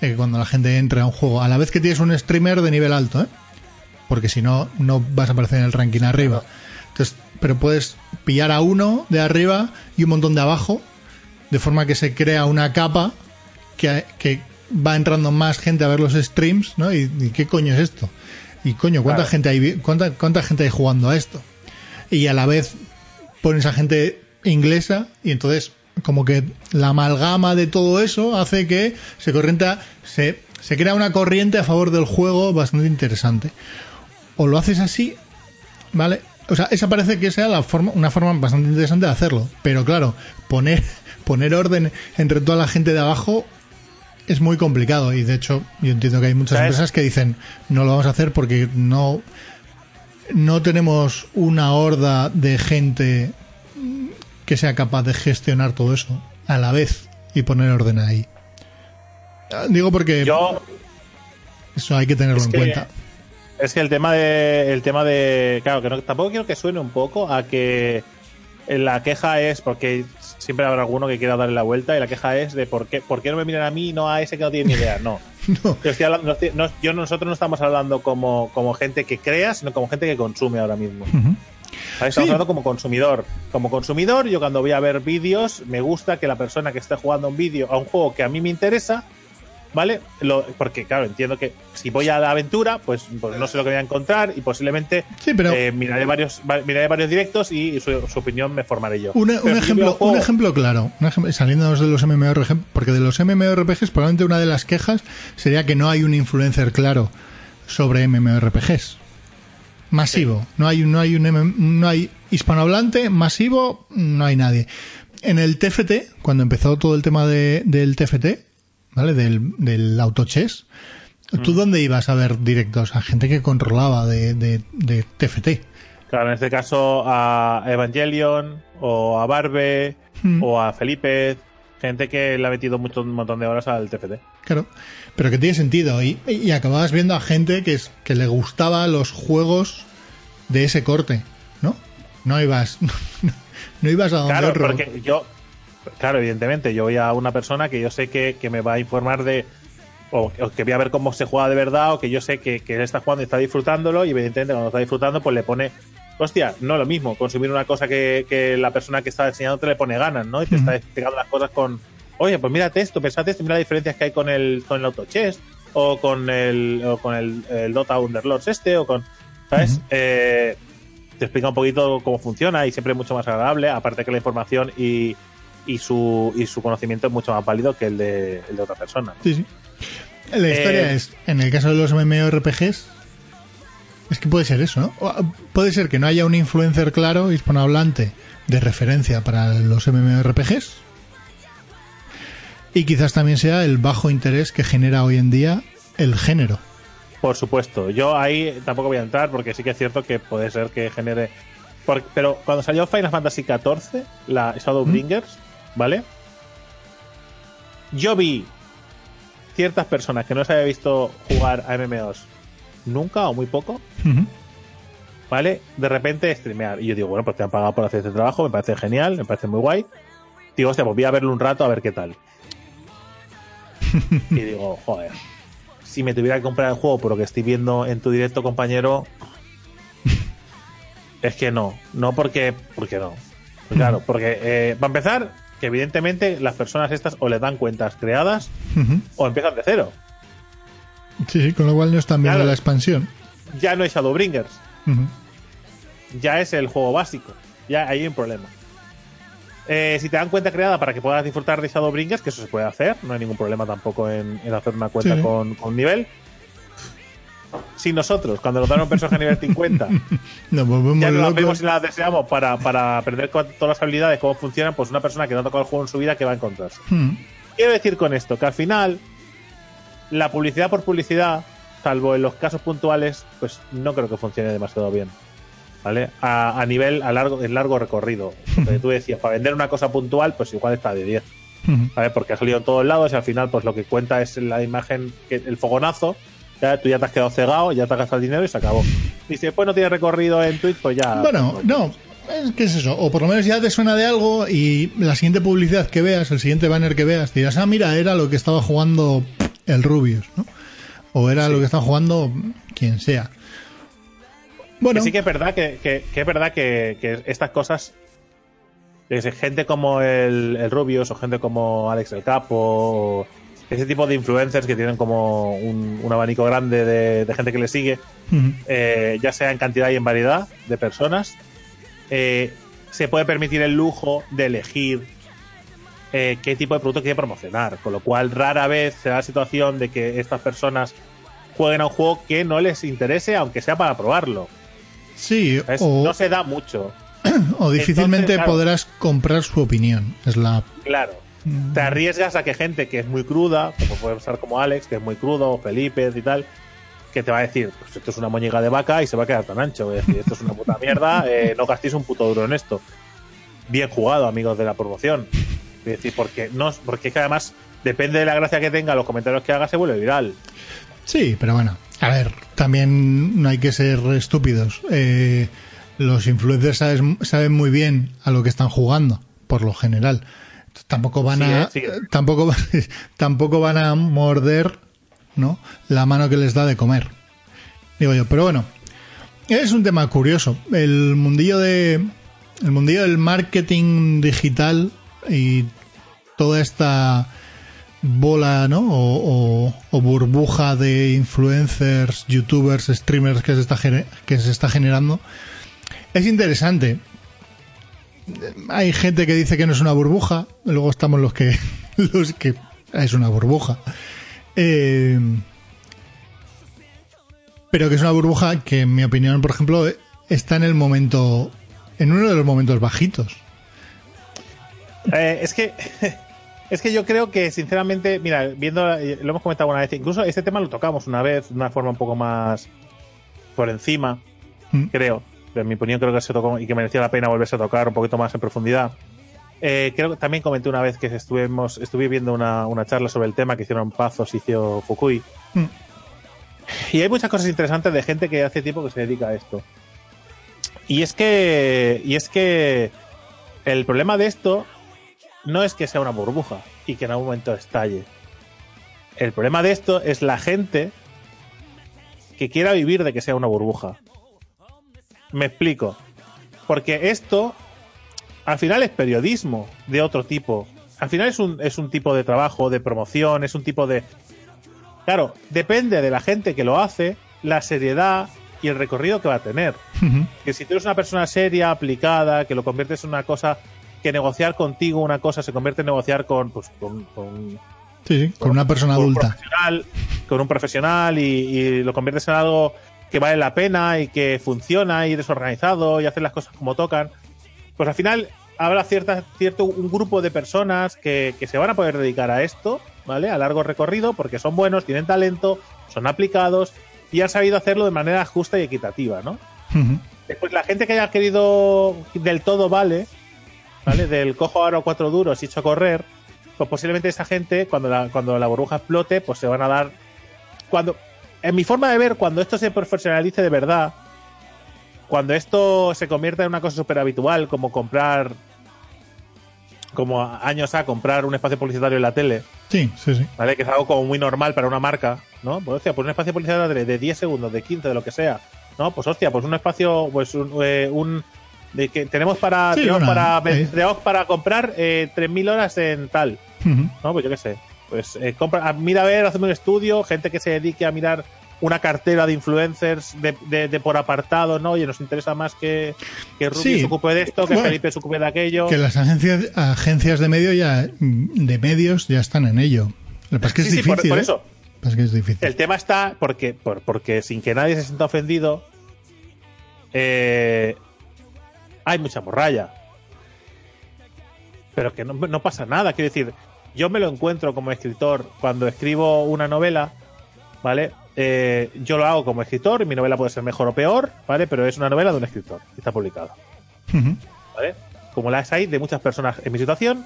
eh, cuando la gente entra a un juego, a la vez que tienes un streamer de nivel alto, ¿eh? porque si no, no vas a aparecer en el ranking arriba. Entonces, pero puedes pillar a uno de arriba y un montón de abajo, de forma que se crea una capa que, que va entrando más gente a ver los streams, ¿no? ¿Y, y qué coño es esto? Y coño, ¿cuánta Claro. gente hay cuánta gente hay jugando a esto? Y a la vez pones a gente inglesa y entonces como que la amalgama de todo eso hace que se corrienta se, se crea una corriente a favor del juego bastante interesante. O lo haces así, ¿vale? O sea, esa parece que sea la forma, una forma bastante interesante de hacerlo. Pero claro, poner, poner orden entre toda la gente de abajo es muy complicado. Y de hecho, yo entiendo que hay muchas ¿Sabes? empresas que dicen no lo vamos a hacer porque no, no tenemos una horda de gente que sea capaz de gestionar todo eso a la vez y poner orden ahí. Ah, Digo porque Yo, eso hay que tenerlo en que- cuenta. Es que el tema de. El tema de. Claro, que no- tampoco quiero que suene un poco a que la queja es porque siempre habrá alguno que quiera darle la vuelta y la queja es de por qué, por qué no me miran a mí y no a ese que no tiene ni idea. No. No. Yo estoy hablando, no estoy- no- yo nosotros no estamos hablando como, como gente que crea, sino como gente que consume ahora mismo. ¿Sabes? Estamos Sí. hablando como consumidor. Como consumidor, yo cuando voy a ver vídeos, me gusta que la persona que esté jugando un vídeo a un juego que a mí me interesa, ¿vale? Lo- porque, claro, entiendo que si voy a la aventura, pues, pues no sé lo que voy a encontrar y posiblemente Sí, pero eh, miraré, varios, miraré varios directos y su, su opinión me formaré yo. Un, ejemplo, juego- un ejemplo claro, un saliéndonos de los MMORPG, porque de los MMORPGs probablemente una de las quejas sería que no hay un influencer claro sobre MMORPGs. Masivo. No hay, no hay un no hay hispanohablante masivo, no hay nadie. En el TFT, cuando empezó todo el tema de- del TFT, ¿vale? Del, del autochess, ¿tú dónde ibas a ver directos? A gente que controlaba de, de, de TFT. Claro, en este caso a Evangelion o a Barbe Hmm. o a Felipe, gente que le ha metido mucho, un montón de horas al TFT. Claro, pero que tiene sentido. Y, y acababas viendo a gente que, es, que le gustaba los juegos de ese corte, ¿no? No ibas, no, ibas a donde Claro, otro. porque yo, claro, evidentemente, yo voy a una persona que yo sé que, que me va a informar de o, o que voy a ver cómo se juega de verdad, o que yo sé que, que él está jugando y está disfrutándolo, y evidentemente cuando está disfrutando, pues le pone. Hostia, no lo mismo, consumir una cosa que, que la persona que está enseñándote le pone ganas, ¿no? Y te está explicando las cosas con. Oye, pues mírate esto, pensate esto, mira las diferencias que hay con el, con el Auto Chess, o con el, o con el, el Dota Underlords este, o con. ¿Sabes? Eh, te explica un poquito cómo funciona y siempre es mucho más agradable, aparte que la información y, y, su, y su conocimiento es mucho más válido que el de, el de otra persona. Sí, sí. La historia Eh, es, en el caso de los MMORPGs, es que puede ser eso, ¿no? O, Puede ser que no haya un influencer claro, hispanohablante, de referencia para los MMORPGs. Y quizás también sea el bajo interés que genera hoy en día el género. Por supuesto, yo ahí tampoco voy a entrar porque sí que es cierto que puede ser que genere. por- pero cuando salió Final Fantasy XIV, la Shadowbringers, ¿vale? Yo vi ciertas personas que no se había visto jugar a MMOs nunca o muy poco. ¿vale? De repente streamear. Y yo digo, bueno, pues te han pagado por hacer este trabajo, me parece genial, me parece muy guay. Digo, hostia, pues voy a verlo un rato a ver qué tal. y digo, joder, si me tuviera que comprar el juego por lo que estoy viendo en tu directo, compañero, es que no. No porque, porque no. Claro, porque, eh, para empezar, que evidentemente las personas estas o les dan cuentas creadas o empiezan de cero. Sí, sí, con lo cual no están viendo Claro. la expansión. Ya no hay Shadowbringers. Ujú. ya es el juego básico. Ya hay un problema. Eh, si te dan cuenta creada para que puedas disfrutar de Shadowbringers, que eso se puede hacer, no hay ningún problema tampoco en, en hacer una cuenta Sí. con, con nivel. Si nosotros, cuando nos dan un personaje a nivel 50, Nos volvemos ya no las vemos y las deseamos para, para aprender todas las habilidades, cómo funcionan, pues una persona que no ha tocado el juego en su vida, que va a encontrarse? Ujú. Quiero decir con esto que al final, la publicidad por publicidad, salvo en los casos puntuales, pues no creo que funcione demasiado bien. ¿Vale? A, a nivel, a largo, en largo recorrido. Porque tú decías, para vender una cosa puntual, pues igual está de 10. Ujú. ¿Vale? Porque ha salido en todos lados y al final, pues lo que cuenta es la imagen, el fogonazo. Ya, tú ya te has quedado cegado, ya te has gastado el dinero y se acabó. Y si después no tiene recorrido en Twitch, pues ya. Bueno, no, que es eso. O por lo menos ya te suena de algo y la siguiente publicidad que veas, el siguiente banner que veas, dirás, ah, mira, era lo que estaba jugando el Rubius, ¿no? O era lo que estaba jugando quien sea. Bueno, Que sí que es verdad que, que- que es verdad que, que estas cosas qué gente como el, el Rubius o gente como Alex el Capo ese tipo de influencers que tienen como un, un abanico grande de, de gente que le sigue eh, ya sea en cantidad y en variedad de personas eh, se puede permitir el lujo de elegir eh, qué tipo de producto quiere promocionar con lo cual rara vez se da la situación de que estas personas jueguen a un juego que no les interese aunque sea para probarlo sí, o, no se da mucho. o difícilmente entonces, claro. podrás comprar su opinión. Es la. Claro. Te arriesgas a que gente que es muy cruda, como puede ser como Alex, que es muy crudo, o Felipe y tal, que te va a decir, pues esto es una moñiga de vaca y se va a quedar tan ancho. Voy a decir, esto es una puta mierda, eh, no gastéis un puto duro en esto. Bien jugado, amigos de la promoción. Es decir, porque, no, porque es que además, depende de la gracia que tenga, los comentarios que haga, se vuelve viral. Sí, pero bueno, a ver, también no hay que ser estúpidos. Eh, los influencers saben muy bien a lo que están jugando, por lo general. Tampoco van a, eh, sí. tampoco, tampoco van a morder, ¿no? La mano que les da de comer. Digo yo, pero bueno, es un tema curioso. El mundillo de, el mundillo del marketing digital y toda esta bola, ¿no? O, o- o burbuja de influencers, youtubers, streamers que se está que se está generando. Es interesante. Hay gente que dice que no es una burbuja, luego estamos los que los que es una burbuja. Eh, pero que es una burbuja que en mi opinión, por ejemplo, está en el momento en uno de los momentos bajitos. Eh, es que es que yo creo que sinceramente, mira, viendo eh, lo hemos comentado una vez, incluso este tema lo tocamos una vez de una forma un poco más por encima, Mm. creo. En mi opinión creo que se tocó y que merecía la pena volverse a tocar un poquito más en profundidad. Eh, creo que también comenté una vez que estuvimos, estuve viendo una, una charla sobre el tema que hicieron Pazos y Cio Fukui. Mm. Y hay muchas cosas interesantes de gente que hace tiempo que se dedica a esto. Y es que. Y es que. El problema de esto no es que sea una burbuja y que en algún momento estalle. El problema de esto es la gente que quiera vivir de que sea una burbuja. Me explico. Porque esto, al final es periodismo de otro tipo. Al final es un, es un tipo de trabajo, de promoción, es un tipo de... Claro, depende de la gente que lo hace, la seriedad y el recorrido que va a tener. Que si tú eres una persona seria, aplicada, que lo conviertes en una cosa, que negociar contigo una cosa se convierte en negociar con, pues, con, con Sí, con una persona con un adulta. profesional, con un profesional y, y lo conviertes en algo que vale la pena y que funciona y eres organizado y haces las cosas como tocan, pues al final habrá cierta, cierto un grupo de personas que, que se van a poder dedicar a esto, ¿vale? A largo recorrido, porque son buenos, tienen talento, son aplicados y han sabido hacerlo de manera justa y equitativa, ¿no? Después, la gente que haya querido del todo vale, ¿vale? Del cojo aro cuatro duros y hecho correr, pues posiblemente esa gente, cuando la, cuando la burbuja explote, pues se van a dar. Cuando. En mi forma de ver, cuando esto se profesionalice de verdad, cuando esto se convierta en una cosa súper habitual, como comprar. Como años a comprar un espacio publicitario en la tele, Sí, sí, sí. ¿vale? Que es algo como muy normal para una marca, ¿no? Pues hostia, pues un espacio publicitario de, de 10 segundos, de 15, de lo que sea, ¿no? Pues hostia, pues un espacio, pues un, eh, un- de que tenemos para Sí, tenemos una- para tenemos para comprar eh, 3.000 horas en tal. ¿no? Pues yo qué sé. Pues eh, compra, mira a ver, hazme un estudio, gente que se dedique a mirar una cartera de influencers de, de- de por apartado, ¿no? Oye, nos interesa más que, que Sí. se ocupe de esto, que Bueno, Felipe se ocupe de aquello. Que las agencias, agencias de medio ya de medios ya están en ello. Lo que pasa es que Sí, es sí, por- difícil. por ¿eh? eso. Lo que es que es difícil. El tema está porque, por- porque sin que nadie se sienta ofendido, eh, hay mucha morralla. Pero que no, no pasa nada. Quiero decir, yo me lo encuentro como escritor cuando escribo una novela, ¿vale? Eh, yo lo hago como escritor y mi novela puede ser mejor o peor, ¿vale? Pero es una novela de un escritor y está publicada. ¿vale? Como las hay de muchas personas en mi situación,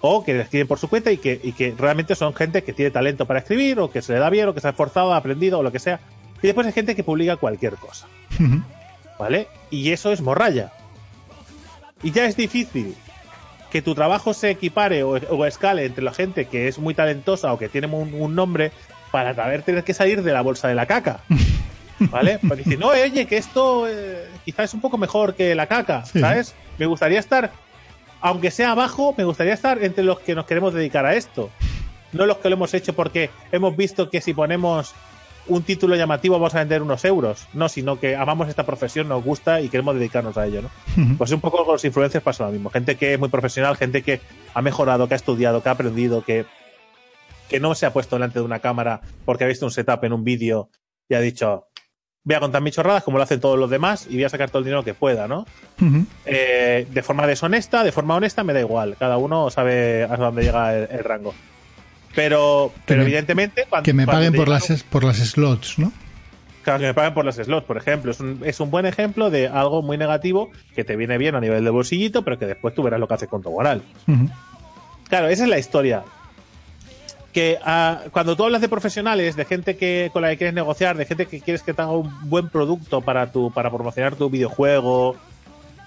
o que escriben por su cuenta y que, y que realmente son gente que tiene talento para escribir, o que se le da bien, o que se ha esforzado, ha aprendido, o lo que sea. Y después hay gente que publica cualquier cosa. ¿vale? Y eso es morralla. Y ya es difícil que tu trabajo se equipare o, o escale entre la gente que es muy talentosa o que tiene un, un nombre para saber tener que salir de la bolsa de la caca. ¿Vale? Pues dice, no, oye, que esto eh, quizás es un poco mejor que la caca, Sí. ¿sabes? Me gustaría estar, aunque sea abajo, me gustaría estar entre los que nos queremos dedicar a esto. No los que lo hemos hecho porque hemos visto que si ponemos un título llamativo vamos a vender unos euros. No, sino que amamos esta profesión, nos gusta y queremos dedicarnos a ello, ¿no? Pues un poco con los influencers pasa lo mismo. Gente que es muy profesional, gente que ha mejorado, que ha estudiado, que ha aprendido, que, que no se ha puesto delante de una cámara porque ha visto un setup en un vídeo y ha dicho, voy a contar mis chorradas como lo hacen todos los demás y voy a sacar todo el dinero que pueda, ¿no? Eh, de forma deshonesta, de forma honesta, me da igual. Cada uno sabe hasta dónde llega el, el rango. Pero, pero me- evidentemente, cuando, Que me paguen por las, por las slots, ¿no? Claro, que me paguen por las slots, por ejemplo. Es un, es un buen ejemplo de algo muy negativo que te viene bien a nivel de bolsillito, pero que después tú verás lo que haces con tu moral. Claro, esa es la historia. Que ah, cuando tú hablas de profesionales, de gente que con la que quieres negociar, de gente que quieres que te haga un buen producto para tu, para promocionar tu videojuego,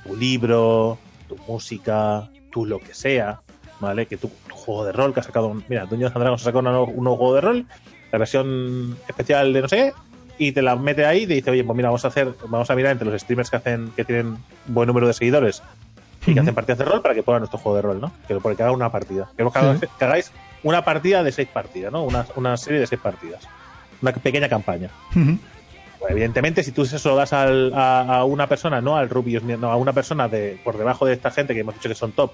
tu libro, tu música, tu lo que sea, ¿vale? Que tu, juego de rol que has sacado, un- mira, Dungeons and Dragons ha sacado un nuevo, un nuevo juego de rol, la versión especial de no sé qué, y te la mete ahí y te dice, oye, pues mira, vamos a hacer, vamos a mirar entre los streamers que hacen, que tienen buen número de seguidores y que hacen partidas de rol para que pongan nuestro juego de rol, ¿no? Que, porque haga una partida. Queremos que, hagáis- que hagáis una partida de seis partidas, ¿no? Una, una serie de seis partidas. Una pequeña campaña. Pues, evidentemente, si tú eso lo das al- a, a una persona, no al Rubius, no, a una persona de por debajo de esta gente que hemos dicho que son top,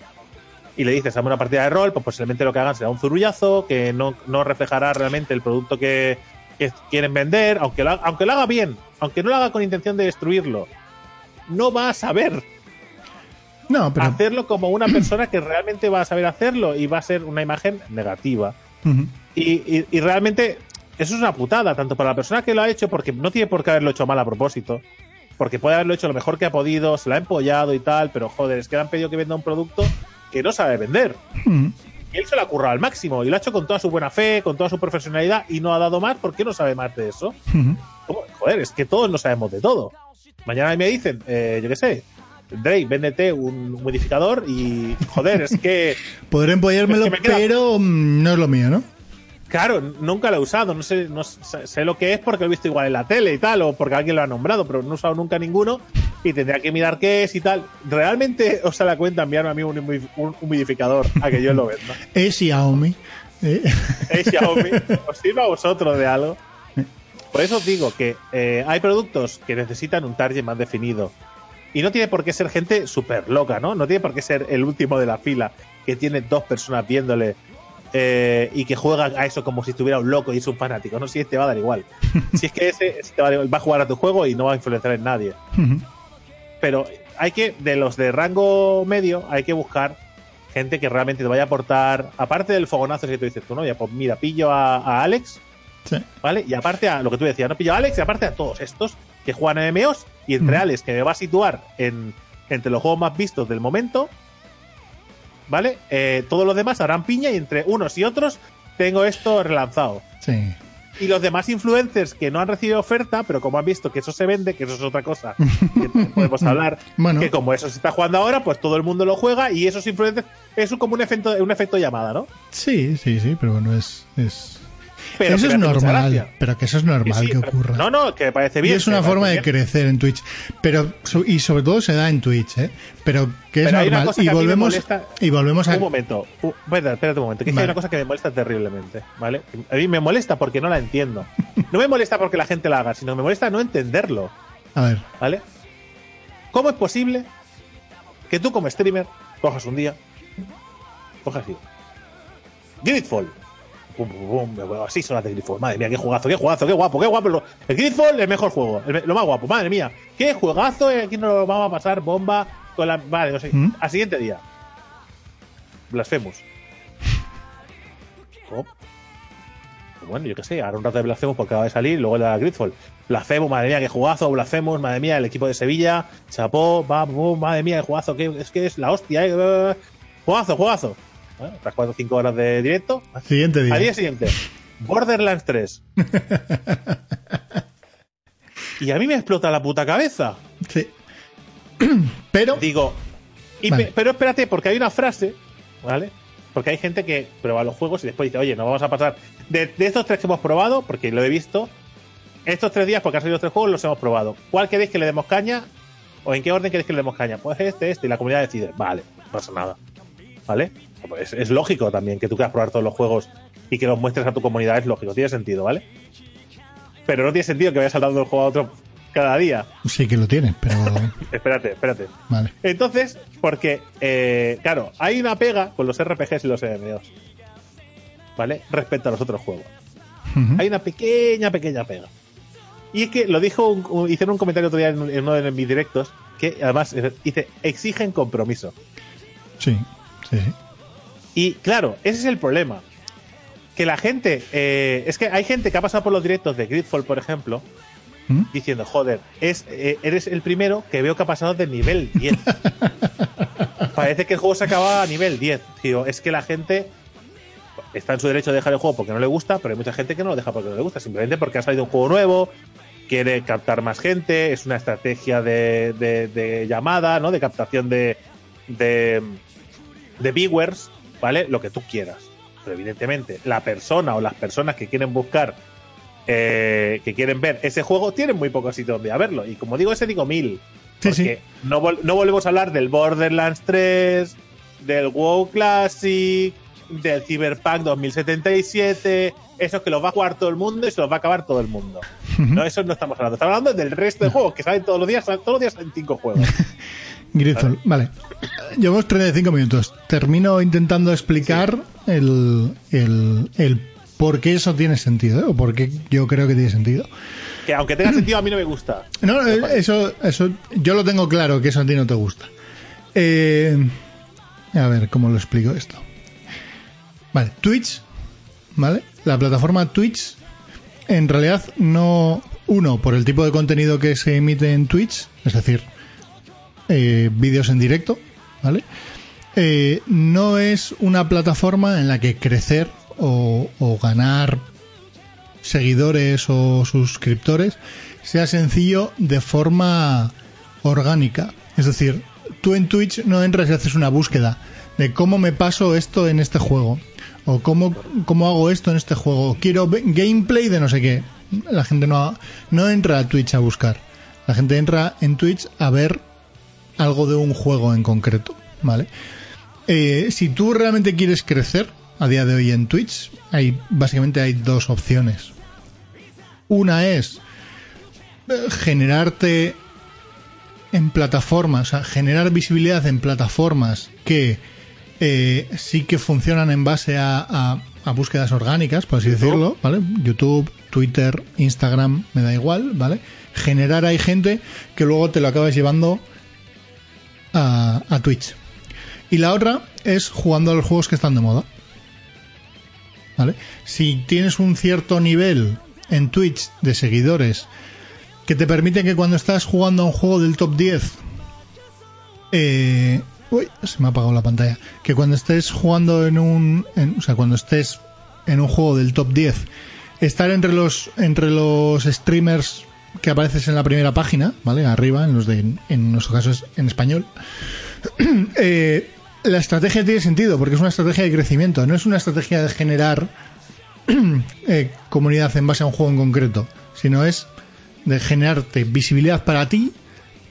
y le dices, dame una partida de rol, pues posiblemente lo que hagan será un zurullazo, que no, no reflejará realmente el producto que, que quieren vender, aunque lo, haga- aunque lo haga bien, aunque no lo haga con intención de destruirlo, no va a saber No, pero. hacerlo como una persona que realmente va a saber hacerlo y va a ser una imagen negativa. Y- y realmente eso es una putada, tanto para la persona que lo ha hecho, porque no tiene por qué haberlo hecho mal a propósito, porque puede haberlo hecho lo mejor que ha podido, se la ha empollado y tal, pero joder, es que le han pedido que venda un producto que no sabe vender. Ujú. Y él se lo ha currado al máximo y lo ha hecho con toda su buena fe, con toda su profesionalidad y no ha dado más. ¿Por qué no sabe más de eso? ¿Cómo? Joder, es que todos no sabemos de todo. Mañana me dicen, eh, yo qué sé, Drake, véndete un modificador y joder, es que Podré empollármelo, Es que pero mm, no es lo mío, ¿no? Claro, nunca lo he usado, no sé, no sé, sé lo que es porque lo he visto igual en la tele y tal, o porque alguien lo ha nombrado, pero no he usado nunca ninguno y tendría que mirar qué es y tal. ¿Realmente os da la cuenta enviarme a mí un, humi- un humidificador a que yo lo venda? Es Xiaomi. eh, ¿Es Xiaomi? ¿Os sirve a vosotros de algo? Por eso os digo que eh, hay productos que necesitan un target más definido. Y no tiene por qué ser gente súper loca, ¿no? No tiene por qué ser el último de la fila que tiene dos personas viéndole eh, y que juega a eso como si estuviera un loco y es un fanático. No, si este va a dar igual. si es que ese, ese te va, a va a jugar a tu juego y no va a influenciar en nadie. Pero hay que, de los de rango medio, hay que buscar gente que realmente te vaya a aportar, aparte del fogonazo que tú dices tú, ¿no? Ya, pues mira, pillo a, a Alex, sí. ¿vale? Y aparte a lo que tú decías, no pillo a Alex y aparte a todos estos que juegan MMOs y entre. Alex, que me va a situar en, entre los juegos más vistos del momento, ¿vale? Eh, todos los demás harán piña y entre unos y otros tengo esto relanzado. sí. Y los demás influencers que no han recibido oferta, pero como han visto que eso se vende, que eso es otra cosa que podemos hablar, Bueno. que como eso se está jugando ahora, pues todo el mundo lo juega y esos influencers es un- como un efecto, un efecto llamada, ¿no? Sí, sí, sí, pero bueno, es. es... Pero eso es normal, pero que eso es normal Sí, sí, que ocurra. No, no, que me parece y bien. es una forma de bien. crecer en Twitch. Pero, y sobre todo se da en Twitch, ¿eh? Pero que es Pero normal. Y volvemos, molesta- y volvemos a. Un momento, espérate, espérate un momento, que Vale. hay una cosa que me molesta terriblemente, ¿vale? A mí me molesta porque no la entiendo. No me molesta porque la gente la haga, sino me molesta no entenderlo, A ver, ¿vale? ¿Cómo es posible que tú como streamer cojas un día, cojas así, Gridfall, así son las de Gridfall, madre mía, qué jugazo, qué jugazo, qué guapo, qué guapo, el Gridfall el mejor juego, el lo más guapo, madre mía, qué juegazo, eh, aquí nos lo vamos a pasar bomba con la, vale, no sé, ¿Mm? al siguiente día, Blasphemous. Oh. Bueno, yo qué sé, ahora un rato de Blasphemous porque acaba de salir, luego la Gridfall. Blasphemous, madre mía, qué jugazo, Blasphemous, madre mía, el equipo de Sevilla, chapó, va, madre mía, qué jugazo, que es que es la hostia, eh, jugazo, jugazo. Bueno, tras 4 o 5 horas de directo, siguiente día. al día siguiente, Borderlands 3. y a mí me explota la puta cabeza. Sí. Pero. Digo, y Vale. pe- pero espérate, porque hay una frase, ¿vale? Porque hay gente que prueba los juegos y después dice, oye, nos vamos a pasar de, de estos tres que hemos probado, porque lo he visto, estos tres días, porque han salido tres juegos, los hemos probado. ¿Cuál queréis que le demos caña? ¿O en qué orden queréis que le demos caña? Pues este, este, y la comunidad decide, vale, no pasa nada. ¿Vale? Pues es lógico también que tú quieras probar todos los juegos y que los muestres a tu comunidad, es lógico, tiene sentido, ¿vale? Pero no tiene sentido que vayas saltando de un juego a otro cada día. Sí que lo tiene, pero. Espérate, espérate. Vale. Entonces, porque, eh, claro, hay una pega con los RPGs y los MMOs. ¿Vale? Respecto a los otros juegos. Hay una pequeña, pequeña pega. Y es que lo dijo, un, un- hicieron un comentario otro día en, en uno de mis directos, que además dice, exigen compromiso. Sí, sí, sí. Y claro, ese es el problema. Que la gente, eh, es que hay gente que ha pasado por los directos de Gridfall, por ejemplo, ¿Mm? diciendo, joder, es, eh, eres el primero que veo que ha pasado del nivel 10. Parece que el juego se acaba a nivel 10. Digo, es que la gente está en su derecho de dejar el juego porque no le gusta, pero hay mucha gente que no lo deja porque no le gusta, simplemente porque ha salido un juego nuevo, quiere captar más gente, es una estrategia de, de- de llamada, ¿no? De captación de, de, de viewers, ¿vale? Lo que tú quieras. Pero evidentemente, la persona o las personas que quieren buscar eh, que quieren ver ese juego tienen muy poco sitio donde a verlo. Y como digo ese, digo mil. Porque sí. No, vol- no volvemos a hablar del Borderlands 3, del WoW Classic, del Cyberpunk 2077, esos que los va a jugar todo el mundo y se los va a acabar todo el mundo. No, eso no estamos hablando. Estamos hablando del resto de juegos que salen todos los días, salen- todos los días salen cinco juegos. Gridfall, vale. Llevamos 35 minutos. Termino intentando explicar el, el, el por qué eso tiene sentido, ¿eh? o por qué yo creo que tiene sentido. Que aunque tenga sentido, a mí no me gusta. No, eh, eso, eso, yo lo tengo claro que eso a ti no te gusta. Eh, a ver, ¿cómo lo explico esto? Vale, Twitch, ¿vale? La plataforma Twitch, en realidad no, uno, por el tipo de contenido que se emite en Twitch, es decir, eh, vídeos en directo, ¿vale? Eh, no es una plataforma en la que crecer o, o ganar seguidores o suscriptores sea sencillo de forma orgánica. Es decir, tú en Twitch no entras y haces una búsqueda de cómo me paso esto en este juego O cómo, cómo hago esto en este juego. Quiero gameplay de no sé qué. La gente no, no entra a Twitch a buscar. La gente entra en Twitch a ver algo de un juego en concreto. ¿Vale? Eh, si tú realmente quieres crecer a día de hoy en Twitch, hay, básicamente hay dos opciones. Una es eh, generarte en plataformas, o sea, generar visibilidad en plataformas que eh, sí que funcionan en base a, búsquedas orgánicas, por así decirlo, ¿vale? YouTube, Twitter, Instagram, me da igual, ¿vale? Generar hay gente que luego te lo acabas llevando a, Twitch. Y la otra es jugando a los juegos que están de moda. ¿Vale? Si tienes un cierto nivel en Twitch de seguidores que te permite que cuando estás jugando a un juego del top 10 eh, uy, se me ha apagado la pantalla que cuando estés jugando en un o sea cuando estés en un juego del top 10 estar entre los entre los streamers que apareces en la primera página vale arriba en los de en nuestro caso es en español eh, la estrategia tiene sentido porque es una estrategia de crecimiento no es una estrategia de generar eh, comunidad en base a un juego en concreto sino es de generarte visibilidad para ti,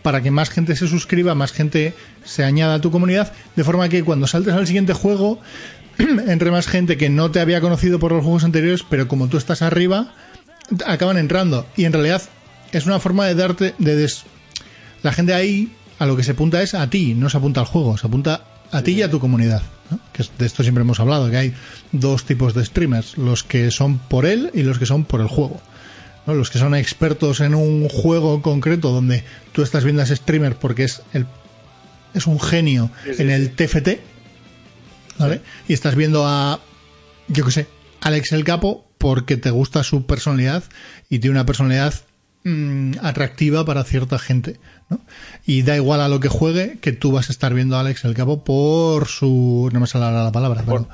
para que más gente se suscriba, más gente se añada a tu comunidad, de forma que cuando saltes al siguiente juego, entre más gente que no te había conocido por los juegos anteriores, pero como tú estás arriba, acaban entrando. Y en realidad es una forma de darte, de des... la gente ahí a lo que se apunta es a ti, no se apunta al juego, se apunta a ti y a tu comunidad. Que de esto siempre hemos hablado, que hay dos tipos de streamers, los que son por él y los que son por el juego los que son expertos en un juego concreto donde tú estás viendo a ese streamer porque es el es un genio en el TFT, ¿vale? Y estás viendo a, yo qué sé, Alex el Capo porque te gusta su personalidad y tiene una personalidad mm, atractiva para cierta gente, ¿no? Y da igual a lo que juegue que tú vas a estar viendo a Alex el Capo por su... no me sale la palabra, pero...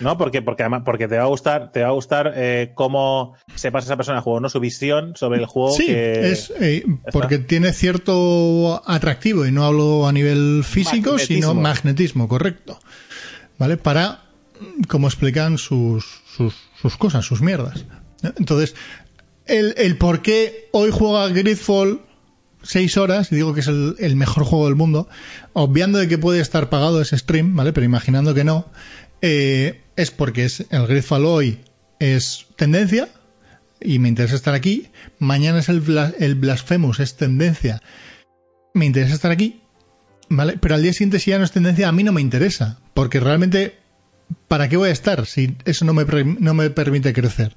No, porque, porque además, porque te va a gustar, te va a gustar eh, cómo se pasa esa persona al juego, ¿no? Su visión sobre el juego. Sí, es eh, porque tiene cierto atractivo, y no hablo a nivel físico, sino magnetismo, correcto. ¿Vale? Para, como explican sus, sus, sus cosas, sus mierdas. Entonces, el, por qué hoy juega Gridfall seis horas, y digo que es el, el, mejor juego del mundo, obviando de que puede estar pagado ese stream, ¿vale? Pero imaginando que no, eh, es porque es el Gridfall hoy es tendencia y me interesa estar aquí. Mañana es el, el Blasphemous, es tendencia. Me interesa estar aquí. ¿Vale? Pero al día siguiente, si ya no es tendencia, a mí no me interesa. Porque realmente, ¿para qué voy a estar si eso no me, no me permite crecer?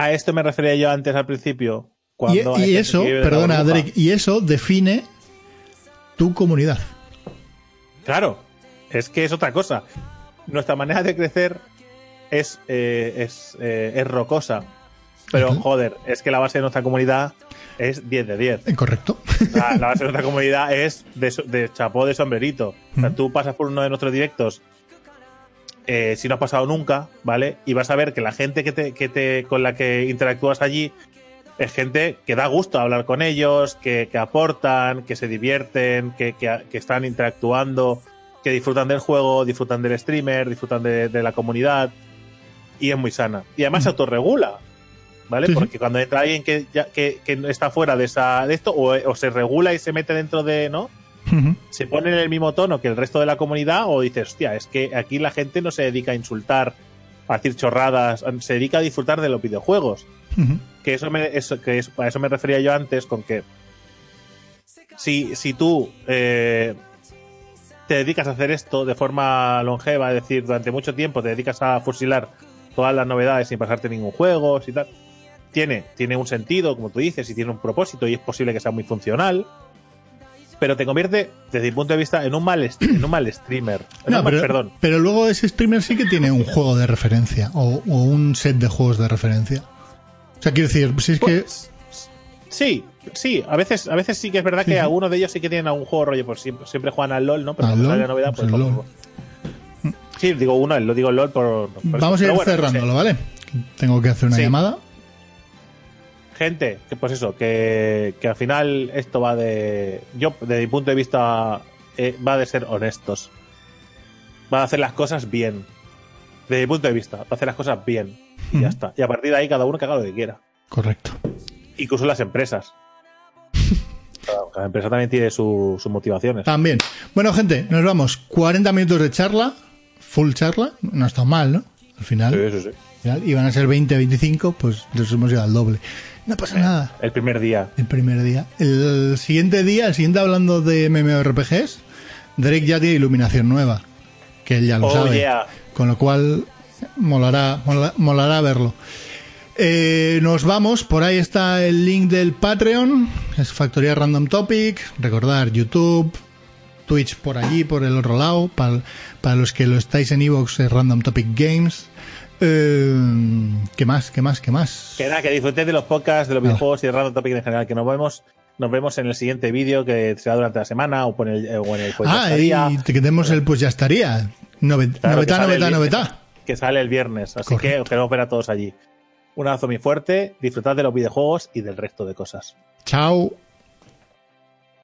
A esto me refería yo antes al principio. Cuando y, eso, perdona, Drake, y eso define tu comunidad. Claro, es que es otra cosa nuestra manera de crecer es, eh, es, eh, es, rocosa. Pero, joder, es que la base de nuestra comunidad es 10 de 10. Eh, correcto. La, base de nuestra comunidad es de, de chapó de sombrerito. O sea, tú pasas por uno de nuestros directos, si no has pasado nunca, ¿vale? Y vas a ver que la gente que te, que te, con la que interactúas allí es gente que da gusto hablar con ellos, que, que aportan, que se divierten, que, que, que están interactuando que disfrutan del juego, disfrutan del streamer, disfrutan de, la comunidad y es muy sana. Y además se mm. autorregula, ¿vale? Porque cuando entra alguien que, ya, que, está fuera de, esa, de esto o, se regula y se mete dentro de, ¿no? Se pone en el mismo tono que el resto de la comunidad o dices, hostia, es que aquí la gente no se dedica a insultar, a decir chorradas, se dedica a disfrutar de los videojuegos. Que eso me, eso, que a eso me refería yo antes con que si, si tú eh, te dedicas a hacer esto de forma longeva, es decir, durante mucho tiempo te dedicas a fusilar todas las novedades sin pasarte ningún juego y tal, tiene, tiene un sentido, como tú dices, y tiene un propósito y es posible que sea muy funcional, pero te convierte, desde mi punto de vista, en un mal, en un mal streamer. No, pero, perdón. pero luego ese streamer sí que tiene un juego de referencia o, un set de juegos de referencia. O sea, quiero decir, si es que... Pues, sí, Sí, a veces, a veces sí que es verdad que algunos de ellos sí que tienen algún juego rollo, pues siempre, siempre juegan al LOL, ¿no? Pero cuando sale la novedad, pues, pues Sí, digo uno, lo digo LOL por. Vamos a ir cerrándolo, ¿vale? Tengo que hacer una llamada. Gente, que pues eso, que, que, al final esto va de. Yo, desde mi punto de vista, eh, va de ser honestos. Va a hacer las cosas bien. Desde mi punto de vista, hacer las cosas bien. Y ya está. Y a partir de ahí cada uno que haga lo que quiera. Correcto. Incluso las empresas. Cada empresa también tiene su- sus motivaciones. También. Bueno, gente, nos vamos. 40 minutos de charla. Full charla. No está mal, ¿no? Al final. Sí, sí, sí. al final iban a ser 20, 25, pues nos hemos ido al doble. No pasa nada. El primer día. El primer día. El siguiente día, el siguiente hablando de MMORPGs, Drake ya tiene iluminación nueva. Que él ya lo Oh, sabe. yeah. Con lo cual, molará, mola- molará verlo. Eh, nos vamos, por ahí está el link del Patreon, es Factoría Random Topic, recordar YouTube, Twitch por allí, por el otro lado, para, para los que lo estáis en Evox es Random Topic Games. Eh, ¿Qué más? ¿Qué más? ¿Qué más? Que nada, que disfrutéis de los podcasts, de los videojuegos y de Random Topic en general. Que nos vemos, nos vemos en el siguiente vídeo que será durante la semana o, por el, o en el pues ya ah, estaría, y te quedemos el pues ya estaría. Novet, Claro, que novetá, novetá, novetá. que sale el viernes. Así que Correcto. os queremos ver a todos allí. Un abrazo muy fuerte, disfrutad de los videojuegos y del resto de cosas. Chao.